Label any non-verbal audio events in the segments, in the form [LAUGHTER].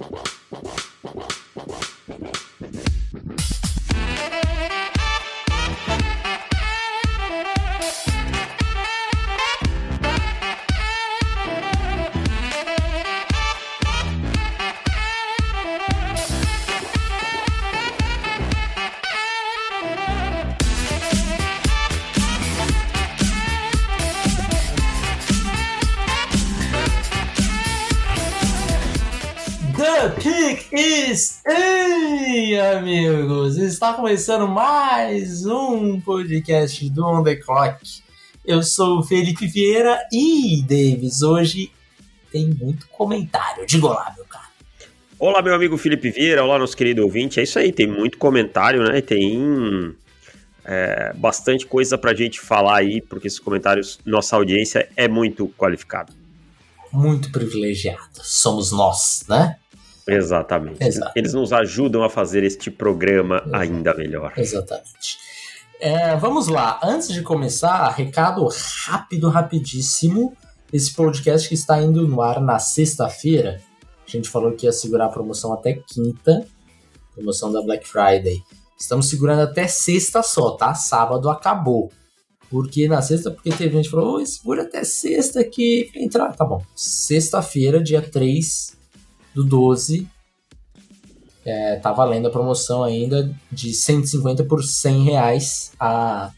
The [LAUGHS] Está começando mais um podcast do On The Clock. Eu sou o Felipe Vieira e, Davis, hoje tem muito comentário. Diga lá, meu cara. Olá, meu amigo Felipe Vieira, olá, nosso querido ouvinte. É isso aí, tem muito comentário, né? Tem é, bastante coisa pra gente falar aí, porque esses comentários, nossa audiência é muito qualificada. Muito privilegiada. Somos nós, né? Exatamente. Eles nos ajudam a fazer este programa ainda melhor. Exatamente. É, vamos lá. Antes de começar, recado rápido, rapidíssimo. Esse podcast que está indo no ar na sexta-feira. A gente falou que ia segurar a promoção até quinta. Promoção da Black Friday. Estamos segurando até sexta só, tá? Sábado acabou. Porque na sexta, porque teve gente que falou, segura até sexta que entrar. Tá bom. Sexta-feira, dia 3 do 12, é, tá valendo a promoção ainda de 150 por 100 reais a,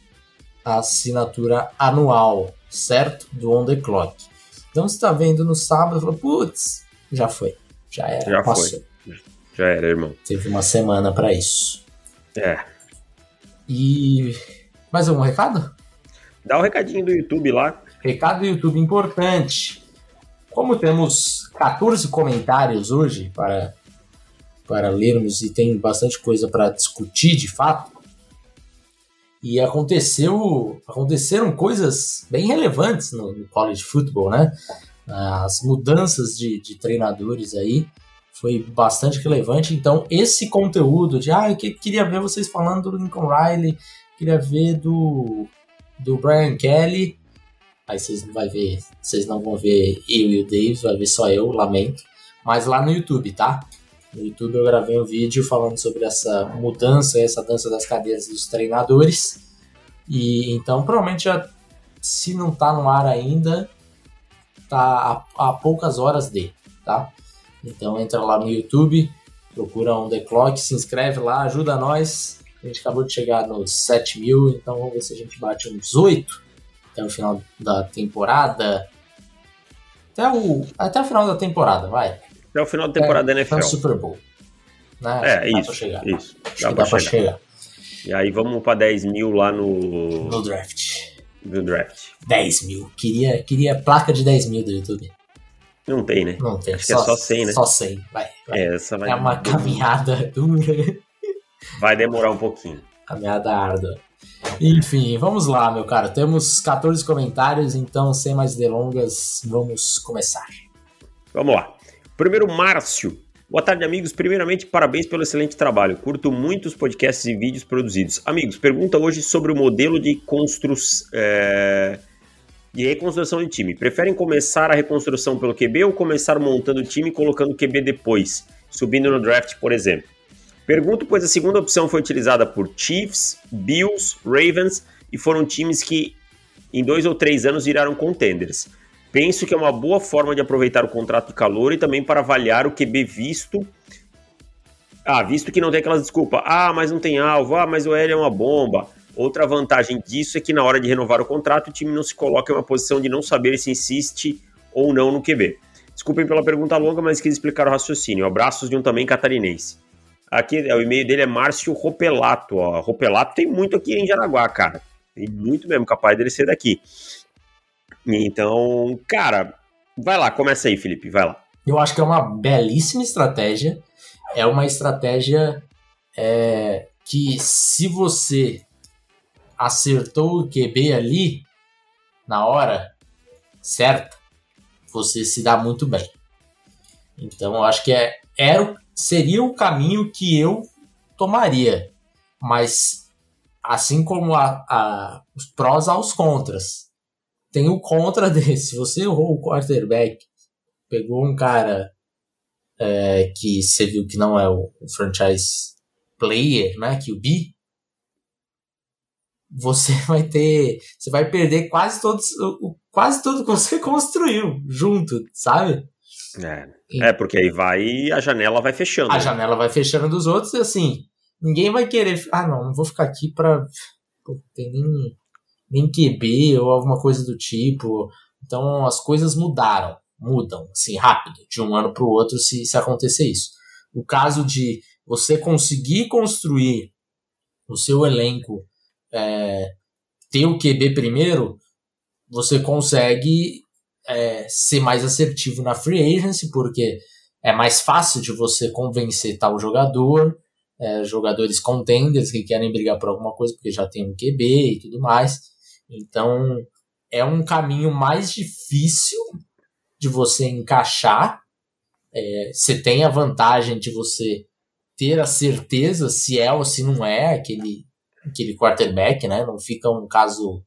a assinatura anual, certo? Do On The Clock. Então você tá vendo no sábado e falou, putz, já foi. Já era, Já passou. foi. Já era, irmão. Teve uma semana para isso. É. E mais algum recado? Dá o recadinho do YouTube lá. Recado do YouTube importante. Como temos 14 comentários hoje para, para lermos e tem bastante coisa para discutir de fato, e aconteceu, aconteceram coisas bem relevantes no, no college football, né? As mudanças de, de treinadores aí foi bastante relevante. Então, esse conteúdo de ah, eu que- queria ver vocês falando do Lincoln Riley, queria ver do, do Brian Kelly. Aí vocês não vai ver, vocês não vão ver eu e o Davis, vai ver só eu, lamento. Mas lá no YouTube, tá? No YouTube eu gravei um vídeo falando sobre essa mudança, essa dança das cadeiras dos treinadores. E então provavelmente já, se não tá no ar ainda, tá a, a poucas horas de, tá? Então entra lá no YouTube, procura On The Clock, se inscreve lá, ajuda nós. A gente acabou de chegar nos 7 mil, então vamos ver se a gente bate uns 8 até o final da temporada. Até o, até o final da temporada, vai. Até o final da temporada da Até NFL. o Super Bowl. Né? É, Dá pra isso. chegar. Isso. Dá pra dá pra chegar. chegar E aí vamos pra 10 mil lá no, no draft. no draft. 10 mil. Queria, queria placa de 10 mil do YouTube. Não tem, né? Não tem. Acho que é só 100, né? Só 100. Vai. vai. É, essa vai, É uma caminhada dura. vai demorar um pouquinho. Caminhada árdua. Enfim, vamos lá, meu cara. Temos 14 comentários, então, sem mais delongas, vamos começar. Vamos lá. Primeiro, Márcio. Boa tarde, amigos. Primeiramente, parabéns pelo excelente trabalho. Curto muito os podcasts e vídeos produzidos. Amigos, pergunta hoje sobre o modelo de construção. De reconstrução de time. Preferem começar a reconstrução pelo QB ou começar montando o time e colocando o QB depois, subindo no draft, por exemplo? Pergunto, pois a segunda opção foi utilizada por Chiefs, Bills, Ravens e foram times que em dois ou três anos viraram contenders. Penso que é uma boa forma de aproveitar o contrato de calor e também para avaliar o QB visto. Ah, visto que não tem aquelas desculpas. Ah, mas não tem alvo. Ah, mas o L é uma bomba. Outra vantagem disso é que na hora de renovar o contrato, o time não se coloca em uma posição de não saber se insiste ou não no QB. Desculpem pela pergunta longa, mas quis explicar o raciocínio. Abraços de um também catarinense. Aqui, é, o e-mail dele é Márcio Ropelato. Ó. Ropelato tem muito aqui em Jaraguá, cara. Tem muito mesmo, capaz dele ser daqui. Então, cara, vai lá, começa aí, Felipe, vai lá. Eu acho que é uma belíssima estratégia. É uma estratégia é, que, se você acertou o QB ali na hora certa, você se dá muito bem. Então, eu acho que é, era, seria o caminho que eu tomaria. Mas, assim como a, a, os prós aos contras, tem o contra [LAUGHS] desse. Se você errou o quarterback, pegou um cara é, que você viu que não é o, o franchise player, né, que o B, você [LAUGHS] vai ter, você vai perder quase todos, quase tudo que você [LAUGHS] construiu junto, sabe? É, é porque aí vai a janela vai fechando. A janela vai fechando dos outros e assim, ninguém vai querer, ah não, não vou ficar aqui pra pô, tem nem, nem QB ou alguma coisa do tipo. Então as coisas mudaram, mudam assim rápido, de um ano para o outro se, se acontecer isso. O caso de você conseguir construir o seu elenco é, ter o QB primeiro, você consegue é, ser mais assertivo na free agency, porque é mais fácil de você convencer tal jogador, é, jogadores contenders que querem brigar por alguma coisa porque já tem um QB e tudo mais. Então é um caminho mais difícil de você encaixar. É, você tem a vantagem de você ter a certeza se é ou se não é aquele aquele quarterback, né? Não fica um caso.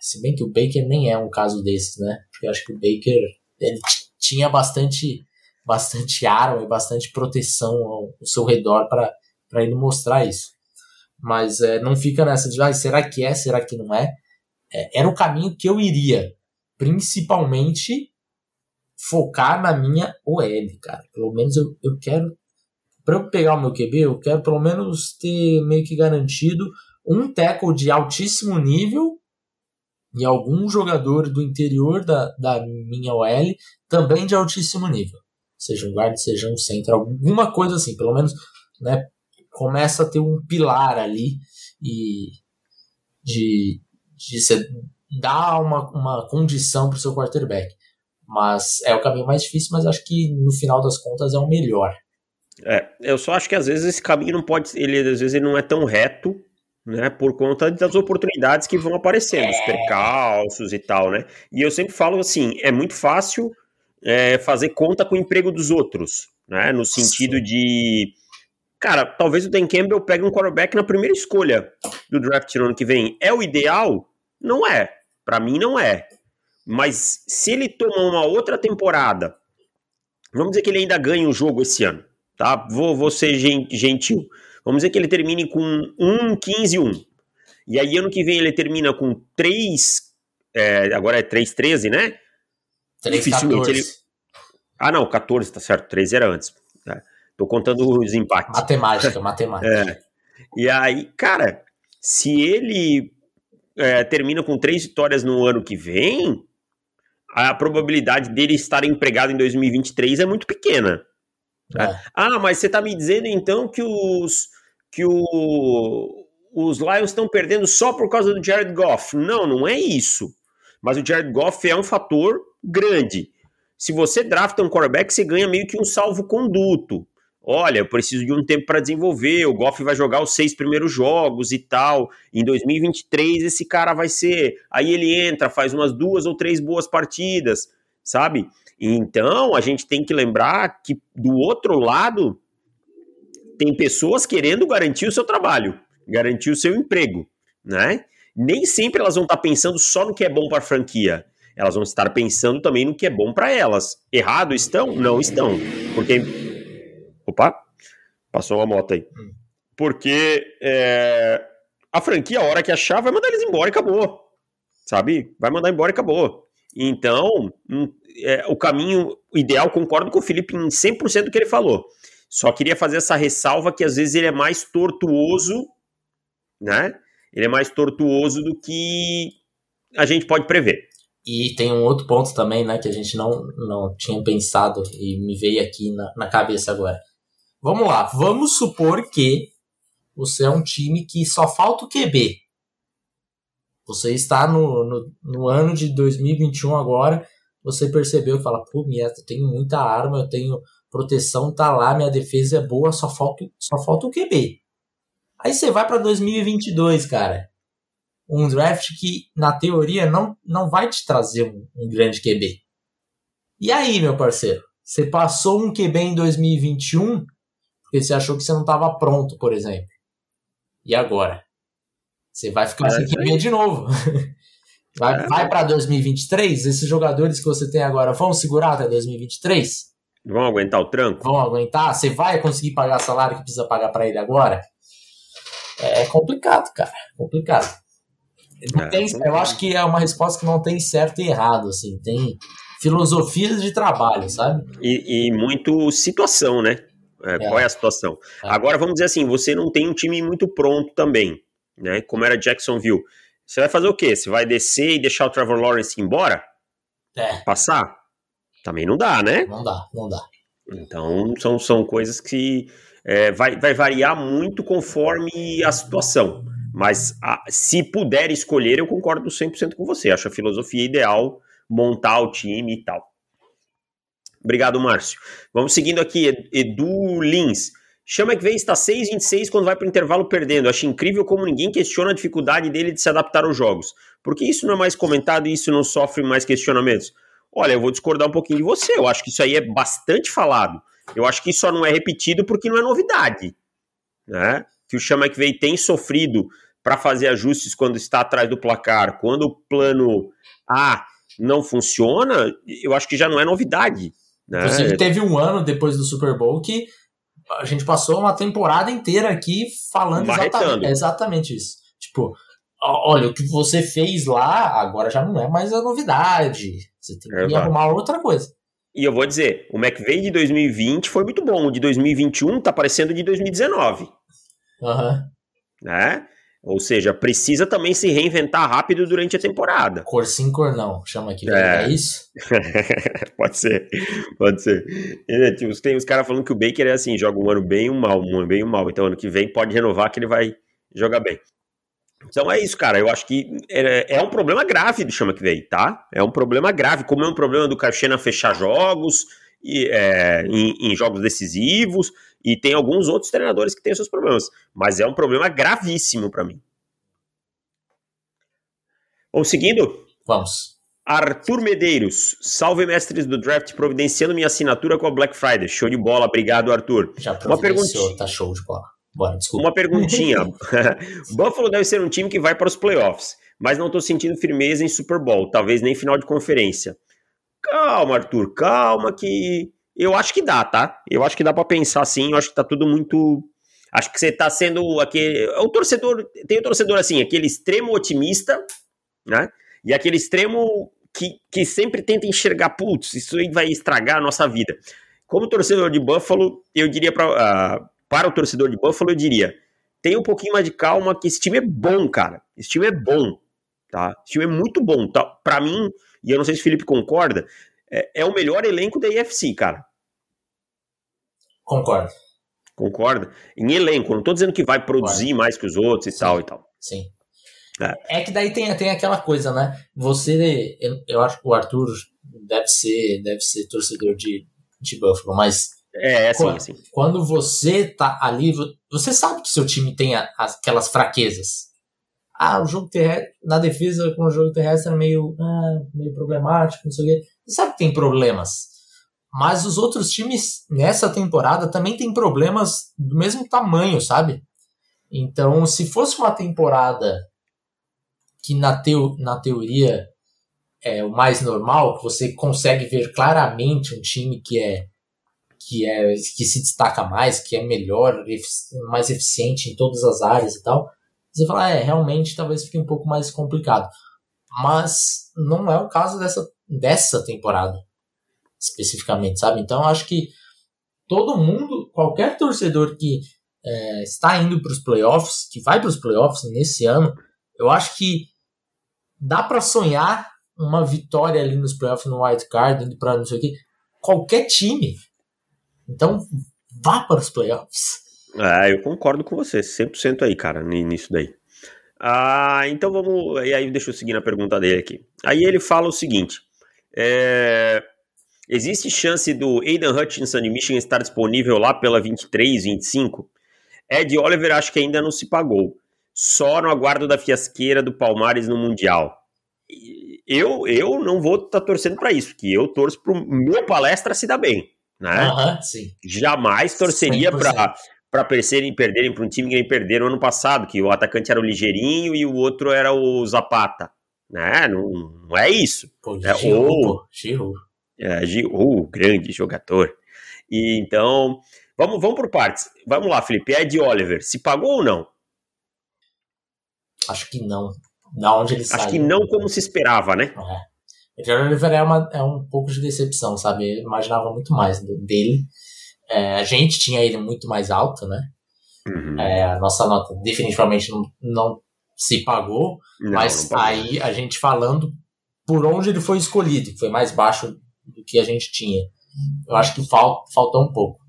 Se bem que o Baker nem é um caso desses, né? Porque eu acho que o Baker ele tinha bastante, bastante arma e bastante proteção ao, ao seu redor para ele mostrar isso. Mas é, não fica nessa de, ah, será que é, será que não é? é? Era o caminho que eu iria, principalmente focar na minha OL, cara. Pelo menos eu, eu quero para eu pegar o meu QB, eu quero pelo menos ter meio que garantido um tackle de altíssimo nível e algum jogador do interior da, da minha OL também de altíssimo nível. Seja um guard, seja um center, alguma coisa assim, pelo menos né, começa a ter um pilar ali e de, de você dar uma, uma condição para o seu quarterback. Mas é o caminho mais difícil, mas acho que no final das contas é o melhor. É, eu só acho que às vezes esse caminho não pode, ele às vezes ele não é tão reto, né, por conta das oportunidades que vão aparecendo, os é. percalços e tal, né? E eu sempre falo assim, é muito fácil é, fazer conta com o emprego dos outros, né? No sentido de, cara, talvez o Dan Campbell pegue um quarterback na primeira escolha do draft no ano que vem. É o ideal? Não é. Para mim não é. Mas se ele tomar uma outra temporada, vamos dizer que ele ainda ganha o jogo esse ano tá? Vou, vou ser gentil. Vamos dizer que ele termine com 1, 15, 1. E aí, ano que vem, ele termina com 3. É, agora é 3, 13, né? 3, Dificilmente 14. ele. Ah, não, 14, tá certo. 13 era antes. É, tô contando os empates. Matemática, [LAUGHS] matemática. É. E aí, cara, se ele é, termina com três vitórias no ano que vem, a probabilidade dele estar empregado em 2023 é muito pequena. É. Ah, mas você está me dizendo então que os que o, os Lions estão perdendo só por causa do Jared Goff? Não, não é isso. Mas o Jared Goff é um fator grande. Se você drafta um quarterback, você ganha meio que um salvo-conduto. Olha, eu preciso de um tempo para desenvolver. O Goff vai jogar os seis primeiros jogos e tal. Em 2023, esse cara vai ser. Aí ele entra, faz umas duas ou três boas partidas, sabe? Então, a gente tem que lembrar que do outro lado tem pessoas querendo garantir o seu trabalho, garantir o seu emprego, né? Nem sempre elas vão estar pensando só no que é bom para a franquia. Elas vão estar pensando também no que é bom para elas. Errado estão? Não estão. Porque. Opa! Passou uma moto aí. Porque é... a franquia, a hora que achar, vai mandar eles embora e acabou. Sabe? Vai mandar embora e acabou. Então, é, o caminho ideal, concordo com o Felipe em 100% do que ele falou. Só queria fazer essa ressalva que às vezes ele é mais tortuoso, né? Ele é mais tortuoso do que a gente pode prever. E tem um outro ponto também, né, que a gente não, não tinha pensado e me veio aqui na, na cabeça agora. Vamos lá, vamos supor que você é um time que só falta o QB. Você está no, no, no ano de 2021 agora você percebeu e fala, pô, minha, eu tenho muita arma, eu tenho proteção, tá lá, minha defesa é boa, só falta, só falta o QB. Aí você vai para 2022, cara. Um draft que, na teoria, não, não vai te trazer um, um grande QB. E aí, meu parceiro? Você passou um QB em 2021 porque você achou que você não estava pronto, por exemplo. E agora? Você vai ficar sem QB de novo. [LAUGHS] Vai, é. vai para 2023? Esses jogadores que você tem agora vão segurar até 2023? Vão aguentar o tranco? Vão aguentar? Você vai conseguir pagar o salário que precisa pagar para ele agora? É complicado, cara. Complicado. É, tem, eu acho que é uma resposta que não tem certo e errado, assim. Tem filosofias de trabalho, sabe? E, e muito situação, né? É, é. Qual é a situação? É. Agora, vamos dizer assim, você não tem um time muito pronto também, né? Como era Jacksonville. Você vai fazer o quê? Você vai descer e deixar o Trevor Lawrence embora? É. Passar? Também não dá, né? Não dá, não dá. Então, são, são coisas que é, vai, vai variar muito conforme a situação. Mas a, se puder escolher, eu concordo 100% com você. Acho a filosofia ideal montar o time e tal. Obrigado, Márcio. Vamos seguindo aqui, Edu Lins. Chama que vem está 6-26 quando vai para o intervalo perdendo. Acho incrível como ninguém questiona a dificuldade dele de se adaptar aos jogos. Por que isso não é mais comentado e isso não sofre mais questionamentos? Olha, eu vou discordar um pouquinho de você. Eu acho que isso aí é bastante falado. Eu acho que isso só não é repetido porque não é novidade. Né? Que o Chama que vem tem sofrido para fazer ajustes quando está atrás do placar, quando o plano A não funciona, eu acho que já não é novidade. Né? Inclusive, teve um ano depois do Super Bowl que a gente passou uma temporada inteira aqui falando exatamente, exatamente, isso. Tipo, olha, o que você fez lá agora já não é mais a novidade. Você tem que Exato. arrumar outra coisa. E eu vou dizer, o McVeigh de 2020 foi muito bom. O de 2021 tá parecendo de 2019. Aham. Uhum. Né? Ou seja, precisa também se reinventar rápido durante a temporada. Cor sim, cor não. Chama aqui, é, é isso? [LAUGHS] pode ser, pode ser. E, tipo, tem os caras falando que o Baker é assim, joga um ano bem e um mal, um ano bem e um mal. Então ano que vem pode renovar que ele vai jogar bem. Então é isso, cara. Eu acho que é, é um problema grave do Chama que veio, tá? É um problema grave, como é um problema do Caixena fechar jogos e, é, em, em jogos decisivos e tem alguns outros treinadores que têm seus problemas, mas é um problema gravíssimo para mim. Vamos seguindo? Vamos. Arthur Medeiros, salve mestres do draft, providenciando minha assinatura com a Black Friday. Show de bola, obrigado, Arthur. Já Uma perguntinha. Tá show de bola. Bora, desculpa. Uma perguntinha. [LAUGHS] [LAUGHS] Buffalo deve ser um time que vai para os playoffs, mas não estou sentindo firmeza em Super Bowl, talvez nem final de conferência. Calma, Arthur, calma que eu acho que dá, tá? Eu acho que dá para pensar assim, eu acho que tá tudo muito. Acho que você tá sendo aquele. O torcedor. Tem o torcedor assim, aquele extremo otimista, né? E aquele extremo que, que sempre tenta enxergar, putz, isso aí vai estragar a nossa vida. Como torcedor de Buffalo, eu diria para uh, ah, para o torcedor de Buffalo, eu diria: tenha um pouquinho mais de calma, que esse time é bom, cara. Esse time é bom, tá? Esse time é muito bom. Tá? Para mim, e eu não sei se o Felipe concorda, é, é o melhor elenco da IFC, cara. Concordo. Concorda? Em elenco, não tô dizendo que vai produzir Concordo. mais que os outros e sim, tal e tal. Sim. É. é. que daí tem, tem aquela coisa, né? Você, eu, eu acho que o Arthur deve ser, deve ser torcedor de, de Buffalo, mas é, é assim, quando, assim. Quando você tá ali, você sabe que seu time tem aquelas fraquezas. Ah, o jogo terrestre, na defesa com o jogo terrestre é meio, ah, meio problemático, não sei o quê. Você sabe que tem problemas. Mas os outros times nessa temporada também têm problemas do mesmo tamanho, sabe? Então, se fosse uma temporada que na, teo, na teoria é o mais normal, que você consegue ver claramente um time que é que é que se destaca mais, que é melhor, mais eficiente em todas as áreas e tal, você fala, é, realmente talvez fique um pouco mais complicado. Mas não é o caso dessa, dessa temporada, especificamente, sabe? Então acho que todo mundo, qualquer torcedor que é, está indo para os playoffs, que vai para os playoffs nesse ano, eu acho que dá para sonhar uma vitória ali nos playoffs no wild card, indo para não sei o que. Qualquer time. Então, vá para os playoffs. É, eu concordo com você, 100% aí, cara, nisso daí. Ah, então vamos. E aí, deixa eu seguir na pergunta dele aqui. Aí ele fala o seguinte: é, existe chance do Aidan Hutchinson de Michigan estar disponível lá pela 23, 25? Ed Oliver acho que ainda não se pagou. Só no aguardo da fiasqueira do Palmares no Mundial. Eu, eu não vou estar tá torcendo para isso, que eu torço para o meu palestra se dar bem. Né? Uhum, Jamais torceria para para perderem, perderem para um time que nem perderam ano passado, que o atacante era o Ligeirinho e o outro era o Zapata. Né? Não, não é isso. Pô, é, Giroud, ou, Giroud. É, Giroud, grande jogador. E então, vamos, vamos por partes. Vamos lá, Felipe. Ed Oliver, se pagou ou não? Acho que não. Da onde ele Acho saiu. que não como se esperava, né? É. Ed Oliver é, uma, é um pouco de decepção, sabe? Eu imaginava muito mais dele. É, a gente tinha ele muito mais alto, né? Uhum. É, a nossa nota definitivamente não, não se pagou, Não, mas não aí a gente falando por onde ele foi escolhido, que foi mais baixo do que a gente tinha. Eu acho que fal, faltou um pouco.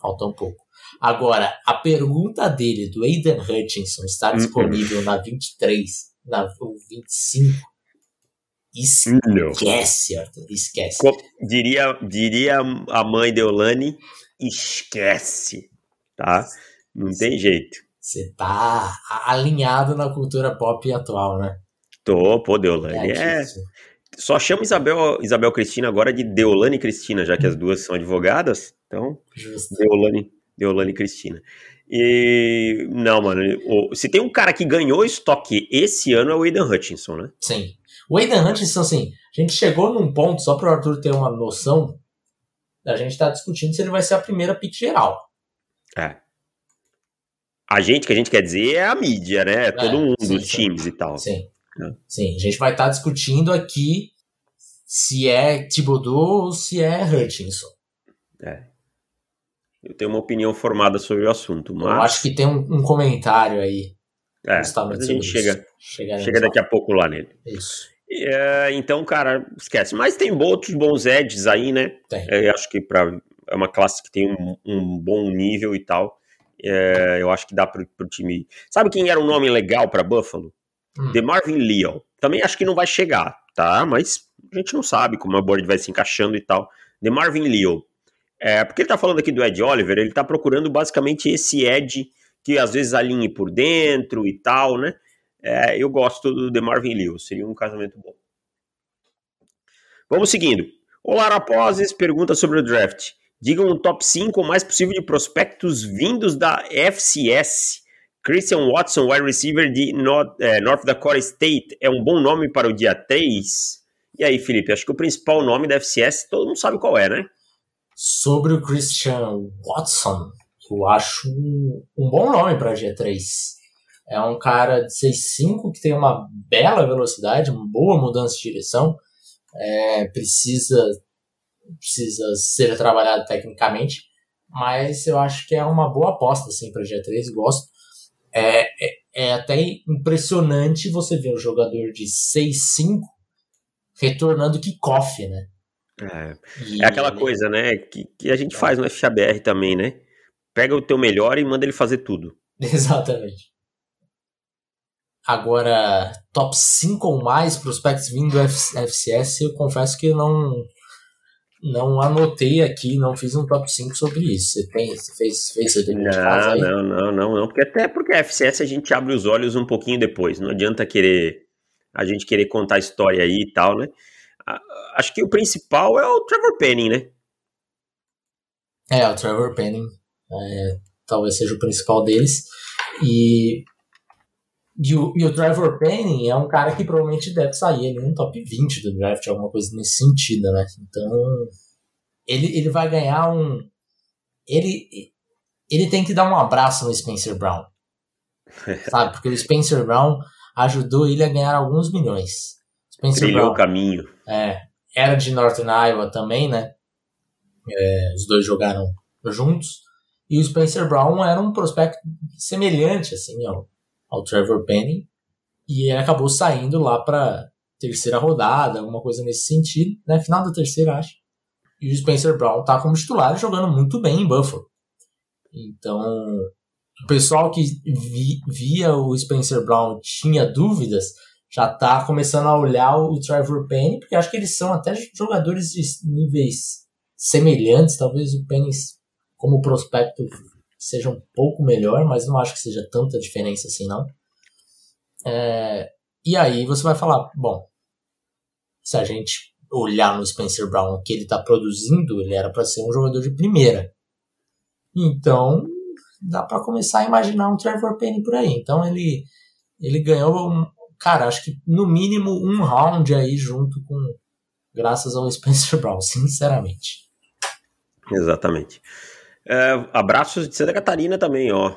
Faltou um pouco. Agora, a pergunta dele, do Aiden Hutchinson, está Uhum. disponível na 23, na 25. Não. Esquece, Arthur, esquece. Co- Diria, diria a mãe de Olane, esquece, tá? Não tem jeito. Você tá alinhado na cultura pop atual, né? Tô, pô, Deolane é... Só chama Isabel, Isabel Cristina agora de Deolane Cristina, já que as duas são advogadas. Então, Justo. Deolane, Deolane Cristina. E não, mano, se tem um cara que ganhou estoque esse ano é o Aidan Hutchinson, né? Sim. O Aiden Hutchinson, assim, a gente chegou num ponto, só para o Arthur ter uma noção, a gente tá discutindo se ele vai ser a primeira pick geral. É. A gente, que a gente quer dizer, é a mídia, né? Todo mundo, sim, os sim. times e tal. Sim. É. Sim, a gente vai estar discutindo aqui se é Thibodeau ou se é Hutchinson. Eu tenho uma opinião formada sobre o assunto, mas. Eu acho que tem um, um comentário aí. é, mas a gente chega, chega daqui a pouco lá nele. Isso. É, então, cara, esquece. Mas tem outros bons edges aí, né? Tem. É, eu acho que pra, é uma classe que tem um, um bom nível e tal. É, eu acho que dá pro, pro time. Sabe quem era um nome legal pra Buffalo? Hum. The Marvin Leo. Também acho que não vai chegar, tá? Mas a gente não sabe como a board vai se encaixando e tal. The Marvin Leo. É, porque ele tá falando aqui do Ed Oliver, ele tá procurando basicamente esse Ed que às vezes alinhe por dentro e tal, né? É, eu gosto do The Marvin Leo, seria um casamento bom. Vamos seguindo. Olá, Rapozes, pergunta sobre o draft. Digam um top 5 o mais possível de prospectos vindos da FCS. Christian Watson, wide receiver de North, eh, North Dakota State, é um bom nome para o dia 3? E aí, Felipe, acho que o principal nome da FCS todo mundo sabe qual é, né? Sobre o Christian Watson, eu acho um, um bom nome para G3. É um cara de 6'5 que tem uma bela velocidade, uma boa mudança de direção. É, precisa, precisa ser trabalhado tecnicamente, mas eu acho que é uma boa aposta assim, para G3. Gosto. É, é, é até impressionante você ver um jogador de 6'5 retornando kickoff, né? É, E é aquela coisa, né, que, que a gente faz no FCBR também, né? Pega o teu melhor e manda ele fazer tudo. [LAUGHS] Exatamente. Agora, top 5 ou mais prospectos vindo do F- FCS, eu confesso que eu não não anotei aqui, não fiz um top 5 sobre isso. Você tem, você fez, fez seu dever de casa Não, aí? não, não, não, não, porque até porque a FCS a gente abre os olhos um pouquinho depois, não adianta querer a gente querer contar a história aí e tal, né? Acho que o principal é o Trevor Penning, né? É, o Trevor Penning é, talvez seja o principal deles. E, e, o, e o Trevor Penning é um cara que provavelmente deve sair ali no top 20 do draft, alguma coisa nesse sentido, né? Então, ele, ele vai ganhar um. Ele, ele tem que dar um abraço no Spencer Brown. [LAUGHS] sabe? Porque o Spencer Brown ajudou ele a ganhar alguns milhões. Spencer Trilhou Brown o caminho. é, era de Northern Iowa também, né? É, os dois jogaram juntos. E o Spencer Brown era um prospecto semelhante assim ao, ao Trevor Penning. E ele acabou saindo lá para terceira rodada, alguma coisa nesse sentido, né? Final da terceira, acho. E o Spencer Brown tá como titular jogando muito bem em Buffalo. Então, o pessoal que vi- via o Spencer Brown tinha dúvidas, já tá começando a olhar o Trevor Penny, porque acho que eles são até jogadores de níveis semelhantes. Talvez o Penny, como prospecto, seja um pouco melhor, mas não acho que seja tanta diferença assim, não. É, e aí você vai falar, bom, se a gente olhar no Spencer Brown o que ele está produzindo, ele era para ser um jogador de primeira. Então, dá para começar a imaginar um Trevor Penny por aí. Então ele ele ganhou um, cara, acho que no mínimo um round aí junto com graças ao Spencer Brown, [LAUGHS] sinceramente. Exatamente. É, abraços de Santa Catarina também, ó.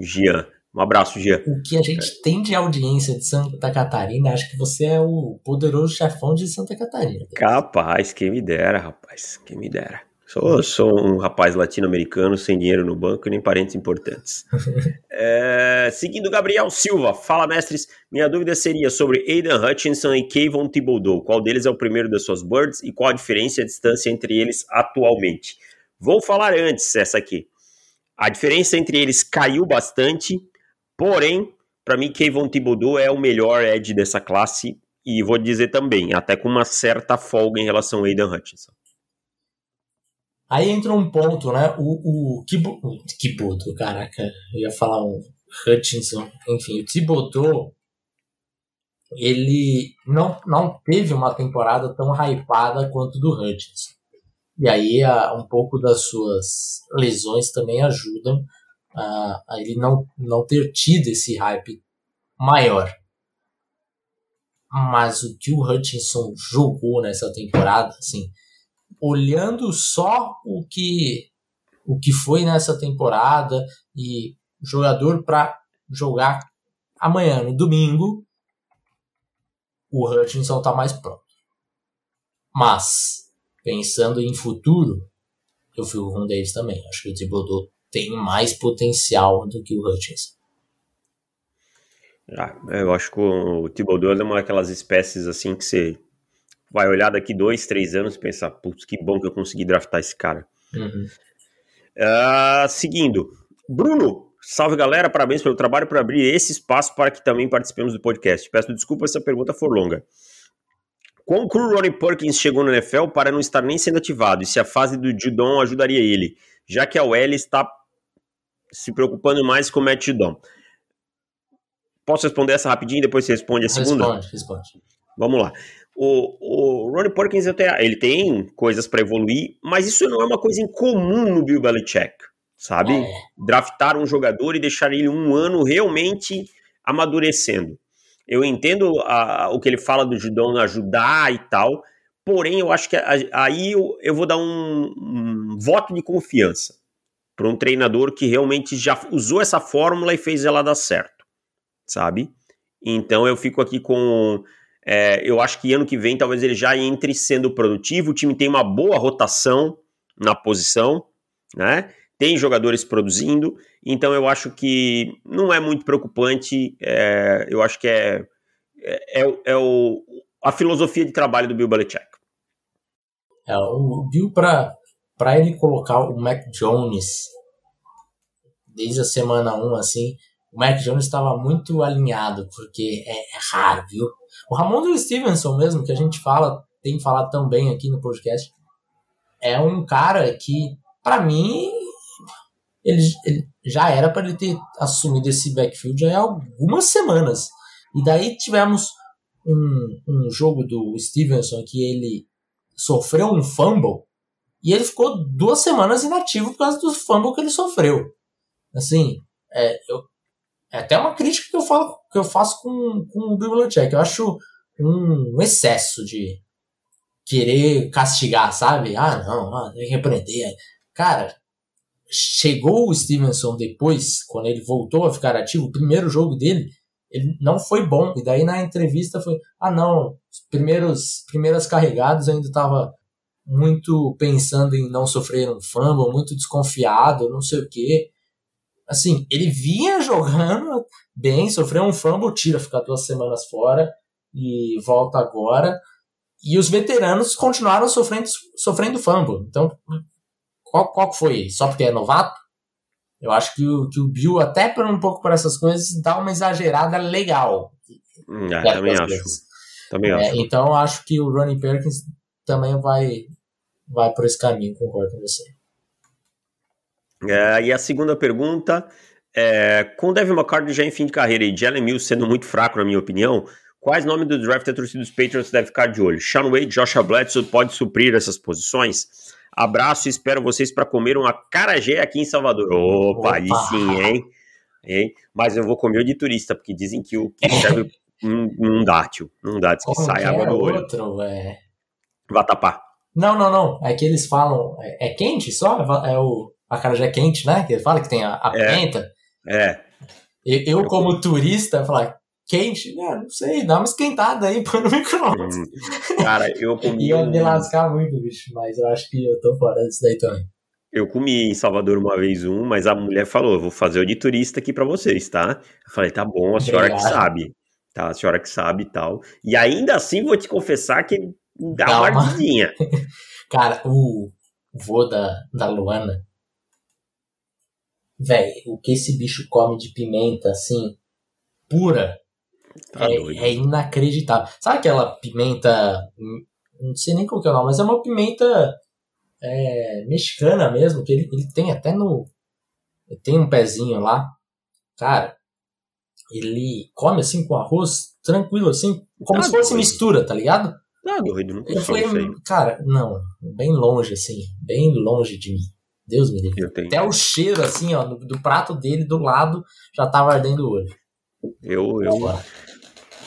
Gian. Um abraço, Gia. O que a gente tem de audiência de Santa Catarina, acho que você é o poderoso chefão de Santa Catarina. Capaz, quem me dera, rapaz, quem me dera. Sou, sou um rapaz latino-americano sem dinheiro no banco e nem parentes importantes. [LAUGHS] é, seguindo Gabriel Silva, fala mestres. Minha dúvida seria sobre Aidan Hutchinson e Kayvon Thibodeau. Qual deles é o primeiro das suas birds e qual a diferença e a distância entre eles atualmente? Vou falar antes essa aqui. A diferença entre eles caiu bastante Porém, para mim, Kevin Thibodeau é o melhor edge dessa classe e vou dizer também, até com uma certa folga em relação ao Aidan Hutchinson. Aí entra um ponto, né? O, o Thibodeau, caraca, eu ia falar um Hutchinson, enfim, o Thibodeau, ele não, não teve uma temporada tão hypada quanto do Hutchinson. E aí um pouco das suas lesões também ajudam a, a ele não, não ter tido esse hype maior. Mas o que o Hutchinson jogou nessa temporada, assim, olhando só o que o que foi nessa temporada e jogador para jogar amanhã, no domingo, o Hutchinson está mais pronto. Mas, pensando em futuro, eu fico com o Davis também. Acho que o Thibodeau tem mais potencial do que o Hutchinson. Ah, eu acho que o Thibodeau é uma daquelas espécies assim que você vai olhar daqui dois, três anos e pensar, putz, que bom que eu consegui draftar esse cara. Uhum. Uh, seguindo, Bruno, salve galera, parabéns pelo trabalho por abrir esse espaço para que também participemos do podcast. Peço desculpa se a pergunta for longa. Quão cru Ronnie Perkins chegou no NFL para não estar nem sendo ativado e se a fase do Judon ajudaria ele, já que a OL está se preocupando mais com o Matt Judon. Posso responder essa rapidinho e depois você responde a segunda? Responde, responde. Vamos lá. O, o Ronnie Perkins ele tem coisas para evoluir, mas isso não é uma coisa incomum no Bill Belichick, sabe? É. Draftar um jogador e deixar ele um ano realmente amadurecendo. Eu entendo a, o que ele fala do Judon ajudar e tal, porém eu acho que aí eu, eu vou dar um, um voto de confiança para um treinador que realmente já usou essa fórmula e fez ela dar certo, sabe? Então eu fico aqui com. É, eu acho que ano que vem talvez ele já entre sendo produtivo. O time tem uma boa rotação na posição, né? Tem jogadores produzindo, então eu acho que não é muito preocupante. É, eu acho que é, é, é, é o, a filosofia de trabalho do Bill Belichick. É, o Bill, para ele colocar o Mac Jones desde a semana 1, assim, o Mac Jones estava muito alinhado, porque é, é raro, viu? O Ramon Stevenson mesmo, que a gente fala, tem falado tão bem aqui no podcast, é um cara que, para mim, ele, ele, já era para ele ter assumido esse backfield há algumas semanas. E daí tivemos um, um jogo do Stevenson que ele sofreu um fumble e ele ficou duas semanas inativo por causa do fumble que ele sofreu. Assim, é, eu, é até uma crítica que eu, falo, que eu faço com, com o Belichick. Eu acho um, um excesso de querer castigar, sabe? Ah, não, ah, tem que repreender. Cara, chegou o Stevenson depois, quando ele voltou a ficar ativo, o primeiro jogo dele, ele não foi bom. E daí na entrevista foi: ah, não, os primeiros, primeiras carregadas ainda estava muito pensando em não sofrer um fumble, muito desconfiado, não sei o quê. Assim, ele vinha jogando bem, sofreu um fumble, tira, ficar duas semanas fora e volta agora. E os veteranos continuaram sofrendo, sofrendo fumble. Então, qual, qual foi? Só porque é novato? Eu acho que o, que o Bill, até por um pouco por essas coisas, dá uma exagerada legal. É, também acho. Também é, acho. Então, acho que o Ronnie Perkins também vai, vai por esse caminho, concordo com você. É, e a segunda pergunta é, com o Devin McCarthy já em fim de carreira e Jalen Mills sendo muito fraco, na minha opinião, quais nomes do draft a torcida dos Patriots deve ficar de olho? Sean Wade, Joshua Bledsoe pode suprir essas posições? Abraço e espero vocês para comer uma carajé aqui em Salvador. Opa, Opa. aí sim, hein? hein? Mas eu vou comer o de turista, porque dizem que o que serve [LAUGHS] não, não dá, tio. Não dá, diz que sai água do olho. Outro, véio. Vatapá. Não, não, não. É que eles falam. É, é quente só? É o. A cara já é quente, né? Que ele fala que tem a, a É. pimenta. É, Eu, eu, como turista, falar quente, ah, não sei, dá uma esquentada aí, [LAUGHS] põe no micro-ondas. hum, cara, eu comi. Ia me lascar muito, bicho, mas eu acho que eu tô fora disso daí também. Eu comi em Salvador uma vez um, mas a mulher falou: vou fazer o de turista aqui pra vocês, tá? Eu falei: tá bom, a senhora que Obrigado. sabe. Tá, a senhora que sabe e tal. E ainda assim vou te confessar que dá, uma- ardidinha. [LAUGHS] Cara, o vô da, da Luana, velho, o que esse bicho come de pimenta, assim, pura, Tá é, é inacreditável. Sabe aquela pimenta, hum, não sei nem qual que é o nome, mas é uma pimenta é, mexicana mesmo, que ele, ele tem até no... Tem um pezinho lá. Cara, ele come assim com arroz, tranquilo assim, como Tá se fosse doido. mistura, tá ligado? Tá doido, não Eu falei, cara, não, bem longe, assim, bem longe de mim. Deus me livre. Até o cheiro, assim, ó, do, do prato dele do lado já tava ardendo o olho. Eu, eu,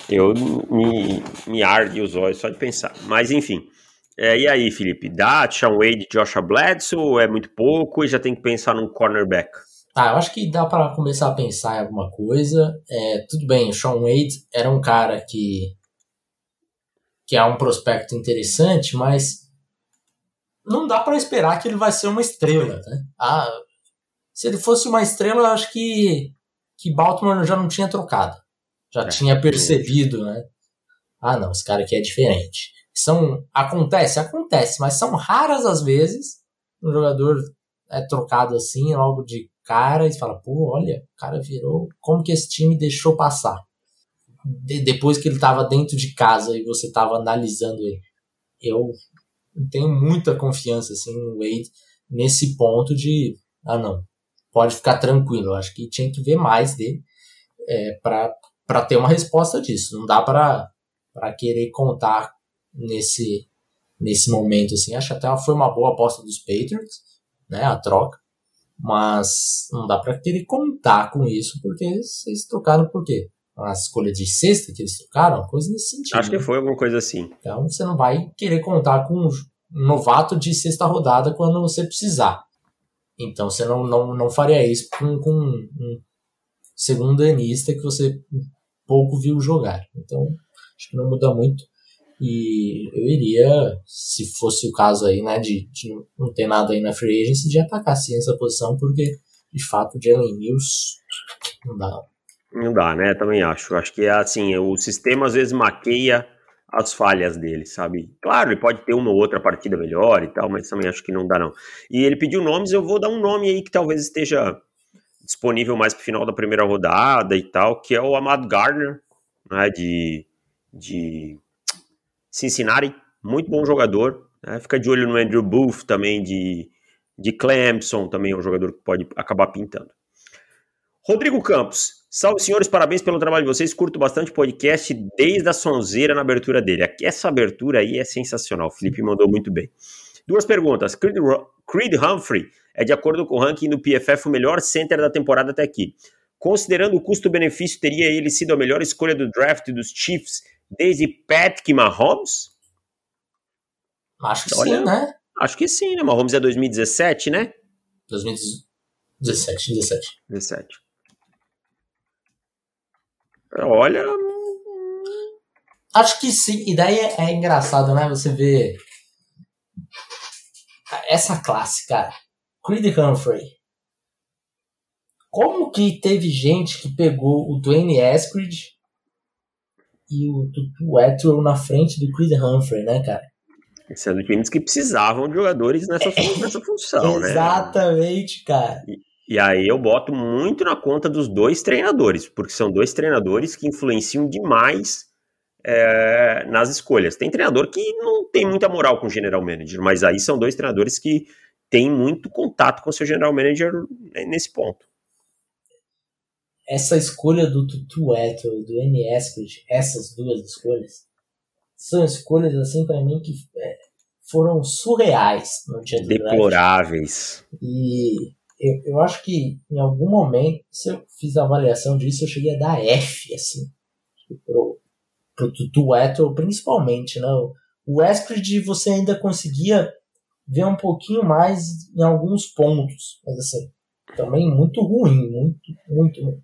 eu me, me arde os olhos só de pensar. Mas enfim. É, e aí, Felipe? Dá Sean Wade, Joshua Bledsoe é muito pouco e já tem que pensar num cornerback? Tá, eu acho que dá pra começar a pensar em alguma coisa. É, tudo bem, o Sean Wade era um cara que que é um prospecto interessante, mas não dá pra esperar que ele vai ser uma estrela, né? Ah, se ele fosse uma estrela, eu acho que que Baltimore já não tinha trocado. Já É, tinha percebido, né? Ah, não, esse cara aqui é diferente. São acontece, acontece, mas são raras as vezes um jogador é trocado assim, logo de cara, e fala, pô, olha, o cara virou. Como que esse time deixou passar? De- depois que ele estava dentro de casa e você estava analisando ele. Eu tenho muita confiança assim, no Wade nesse ponto de, ah, não, pode ficar tranquilo. Eu acho que tinha que ver mais dele é, para ter uma resposta disso. Não dá para querer contar nesse, nesse momento. Assim. Acho até foi uma boa aposta dos Patriots, né, a troca. Mas não dá para querer contar com isso, porque vocês trocaram por quê? A escolha de sexta que eles trocaram, coisa nesse sentido. Acho que né? foi alguma coisa assim. Então você não vai querer contar com um novato de sexta rodada quando você precisar. Então você não, não, não faria isso com, com um segundo anista que você pouco viu jogar. Então acho que não muda muito. E eu iria, se fosse o caso aí, né, de, de não ter nada aí na free agency, de atacar sim essa posição, porque de fato o Jalen Mills não dá. Não dá, né? Também acho. Acho que é assim, o sistema às vezes maqueia as falhas dele, sabe? Claro, ele pode ter uma ou outra partida melhor e tal, mas também acho que não dá, não. E ele pediu nomes, eu vou dar um nome aí que talvez esteja disponível mais pro final da primeira rodada e tal, que é o Amado Gardner, né? De, de Cincinnati, muito bom jogador. Né? Fica de olho no Andrew Booth também, de, de Clemson, também é um jogador que pode acabar pintando. Rodrigo Campos, salve senhores, parabéns pelo trabalho de vocês. Curto bastante o podcast desde a sonzeira na abertura dele. Aqui, essa abertura aí é sensacional. O Felipe mandou muito bem. Duas perguntas. Creed, Creed Humphrey é, de acordo com o ranking do PFF, o melhor center da temporada até aqui. Considerando o custo-benefício, teria ele sido a melhor escolha do draft dos Chiefs desde Patrick Mahomes? Acho que Olha. sim, né? Acho que sim, né? Mahomes é 2017, né? 2017, 17. 17. Olha, Acho que sim. E daí é, é engraçado, né? Você vê essa classe, cara. Creed Humphrey. Como que teve gente que pegou o Dwayne Eskridge e o Tutu Atwell na frente do Creed Humphrey, né, cara? sendo times que precisavam de jogadores nessa, fun- nessa função, né? Exatamente, cara. E aí eu boto muito na conta dos dois treinadores, porque são dois treinadores que influenciam demais é, nas escolhas. Tem treinador que não tem muita moral com o general manager, mas aí são dois treinadores que têm muito contato com o seu general manager nesse ponto. Essa escolha do Tutu Atwell e do N. Eskridge, essas duas escolhas, são escolhas, assim, pra mim, que é, foram surreais no dia do. Deploráveis. E eu, eu acho que em algum momento, se eu fiz a avaliação disso, eu cheguei a dar F, assim, pro, pro principalmente, né? O, Eskridge você ainda conseguia ver um pouquinho mais em alguns pontos, mas assim, também muito ruim, muito, muito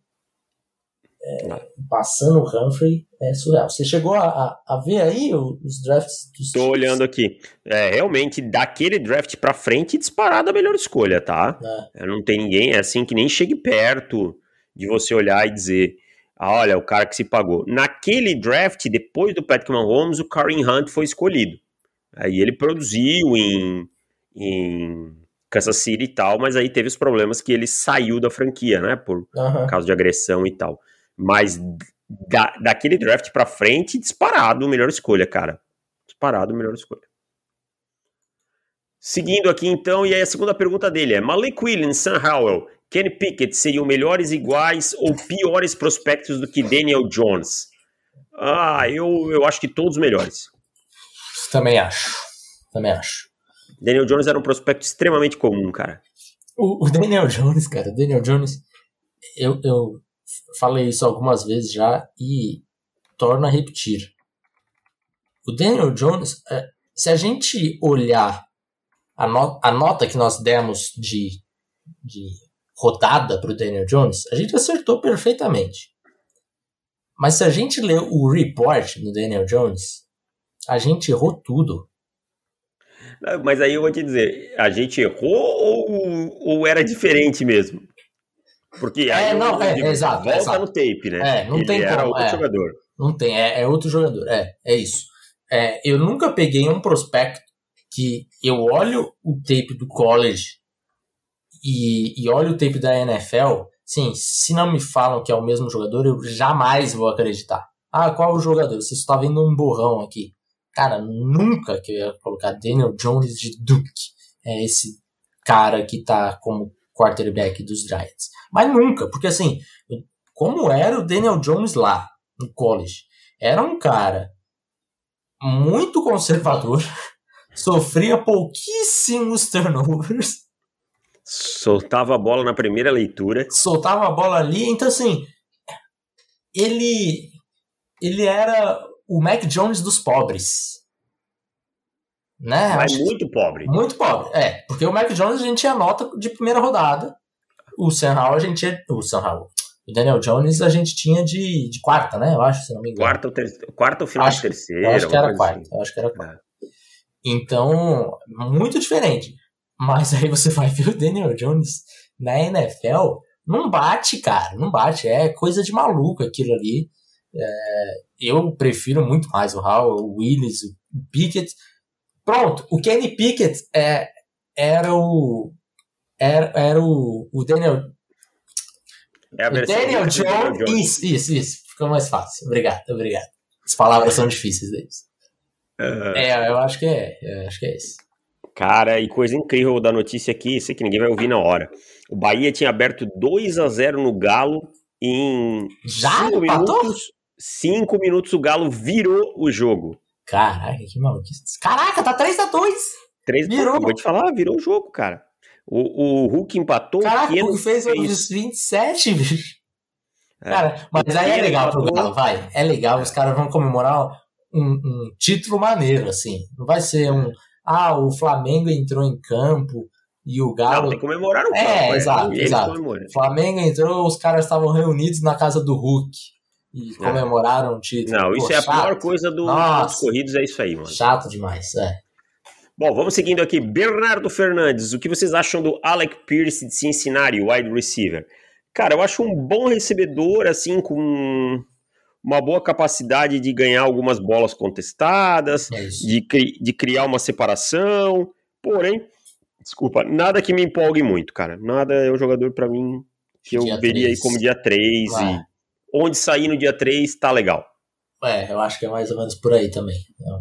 É, passando o Humphrey é surreal. Você chegou a, a, ver aí os drafts dos Tô olhando aqui. É, realmente, daquele draft pra frente, disparada a melhor escolha, tá? É. Não tem ninguém, é assim, que nem chegue perto de você olhar e dizer ah, olha, o cara que se pagou. Naquele draft, depois do Patrick Mahomes, o Kareem Hunt foi escolhido. Aí ele produziu em, em Kansas City e tal, mas aí teve os problemas que ele saiu da franquia, né? Por uhum. causa de agressão e tal. Mas da, daquele draft pra frente, disparado, melhor escolha, cara. Disparado, melhor escolha. Seguindo aqui então, e aí a segunda pergunta dele é: Malik Williams, Sam Howell Kenny Pickett seriam melhores, iguais ou piores prospectos do que Daniel Jones? Ah, eu, eu acho que todos melhores. Também acho. Também acho. Daniel Jones era um prospecto extremamente comum, cara. O, o Daniel Jones, cara, o Daniel Jones, eu, eu falei isso algumas vezes já e torno a repetir. O Daniel Jones, é, se a gente olhar a, a nota que nós demos de, de rodada para o Daniel Jones, a gente acertou perfeitamente. Mas se a gente ler o report do Daniel Jones, a gente errou tudo. Mas aí eu vou te dizer, a gente errou ou, ou era diferente mesmo? Porque é, não, é, exato, volta exato. no tape, né? É, não Ele tem era como, outro é, jogador. Não tem, é, é outro jogador, é, é isso. É, eu nunca peguei um prospecto que eu olho o tape do college e, e olho o tape da NFL, sim, se não me falam que é o mesmo jogador, eu jamais vou acreditar. Ah, qual o jogador? Você está vendo um borrão aqui. Cara, nunca que eu ia colocar Daniel Jones de Duke. É esse cara que tá como quarterback dos Giants. Mas nunca, porque assim, como era o Daniel Jones lá no college? Era um cara muito conservador, [LAUGHS] sofria pouquíssimos turnovers Soltava a bola na primeira leitura. Soltava a bola ali, então assim, ele ele era o Mac Jones dos pobres. Né? Mas Acho muito pobre. Muito pobre, é. Porque o Mac Jones a gente tinha nota de primeira rodada. O Sam Howell a gente tinha. O Sam Howell. O Daniel Jones a gente tinha de, de quarta, né? Eu acho, se não me engano. Quarta ou, ter... quarta ou final acho, de terceira. Eu acho que era quarta. Assim. Acho que era quarta. É. Então, muito diferente. Mas aí você vai ver o Daniel Jones na NFL, não bate, cara, não bate. É coisa de maluco aquilo ali. É, eu prefiro muito mais o Howell, o Willis, o Pickett. Pronto, o Kenny Pickett é, era o. Era, era o, o Daniel. É o Daniel Jones. Jones. Isso, isso, isso. Ficou mais fácil. Obrigado, obrigado. As palavras são difíceis deles. Uh... É, eu acho que é. Eu acho que é isso. Cara, e coisa incrível da notícia aqui, sei que ninguém vai ouvir na hora. O Bahia tinha aberto 2 a 0 no Galo em Já cinco minutos. 5 minutos o Galo virou o jogo. Caraca, que maluco. Caraca, tá 3 a 2 3 virou. Vou te falar, virou o jogo, cara. O, o Hulk empatou. Caraca, o Hulk fez, os 27, [LAUGHS] bicho. É. Cara, mas aí é legal pro Galo, vai. É legal, os caras vão comemorar um, um título maneiro, assim. Não vai ser um ah, o Flamengo entrou em campo e o Galo. Não, tem que comemorar no é, campo. É, exato, exato. O Flamengo entrou, os caras estavam reunidos na casa do Hulk e é. comemoraram o título. Não, isso Pô, é chato. a pior coisa do, dos corridos, é isso aí, mano. Chato demais, é. Bom, vamos seguindo aqui. Bernardo Fernandes, o que vocês acham do Alec Pierce de Cincinnati, wide receiver? Cara, eu acho um bom recebedor, assim, com uma boa capacidade de ganhar algumas bolas contestadas, é de, de criar uma separação. Porém, desculpa, nada que me empolgue muito, cara. Nada é um jogador para mim que eu dia veria 3. aí como dia 3 e onde sair no dia 3 tá legal. É, eu acho que é mais ou menos por aí também. Eu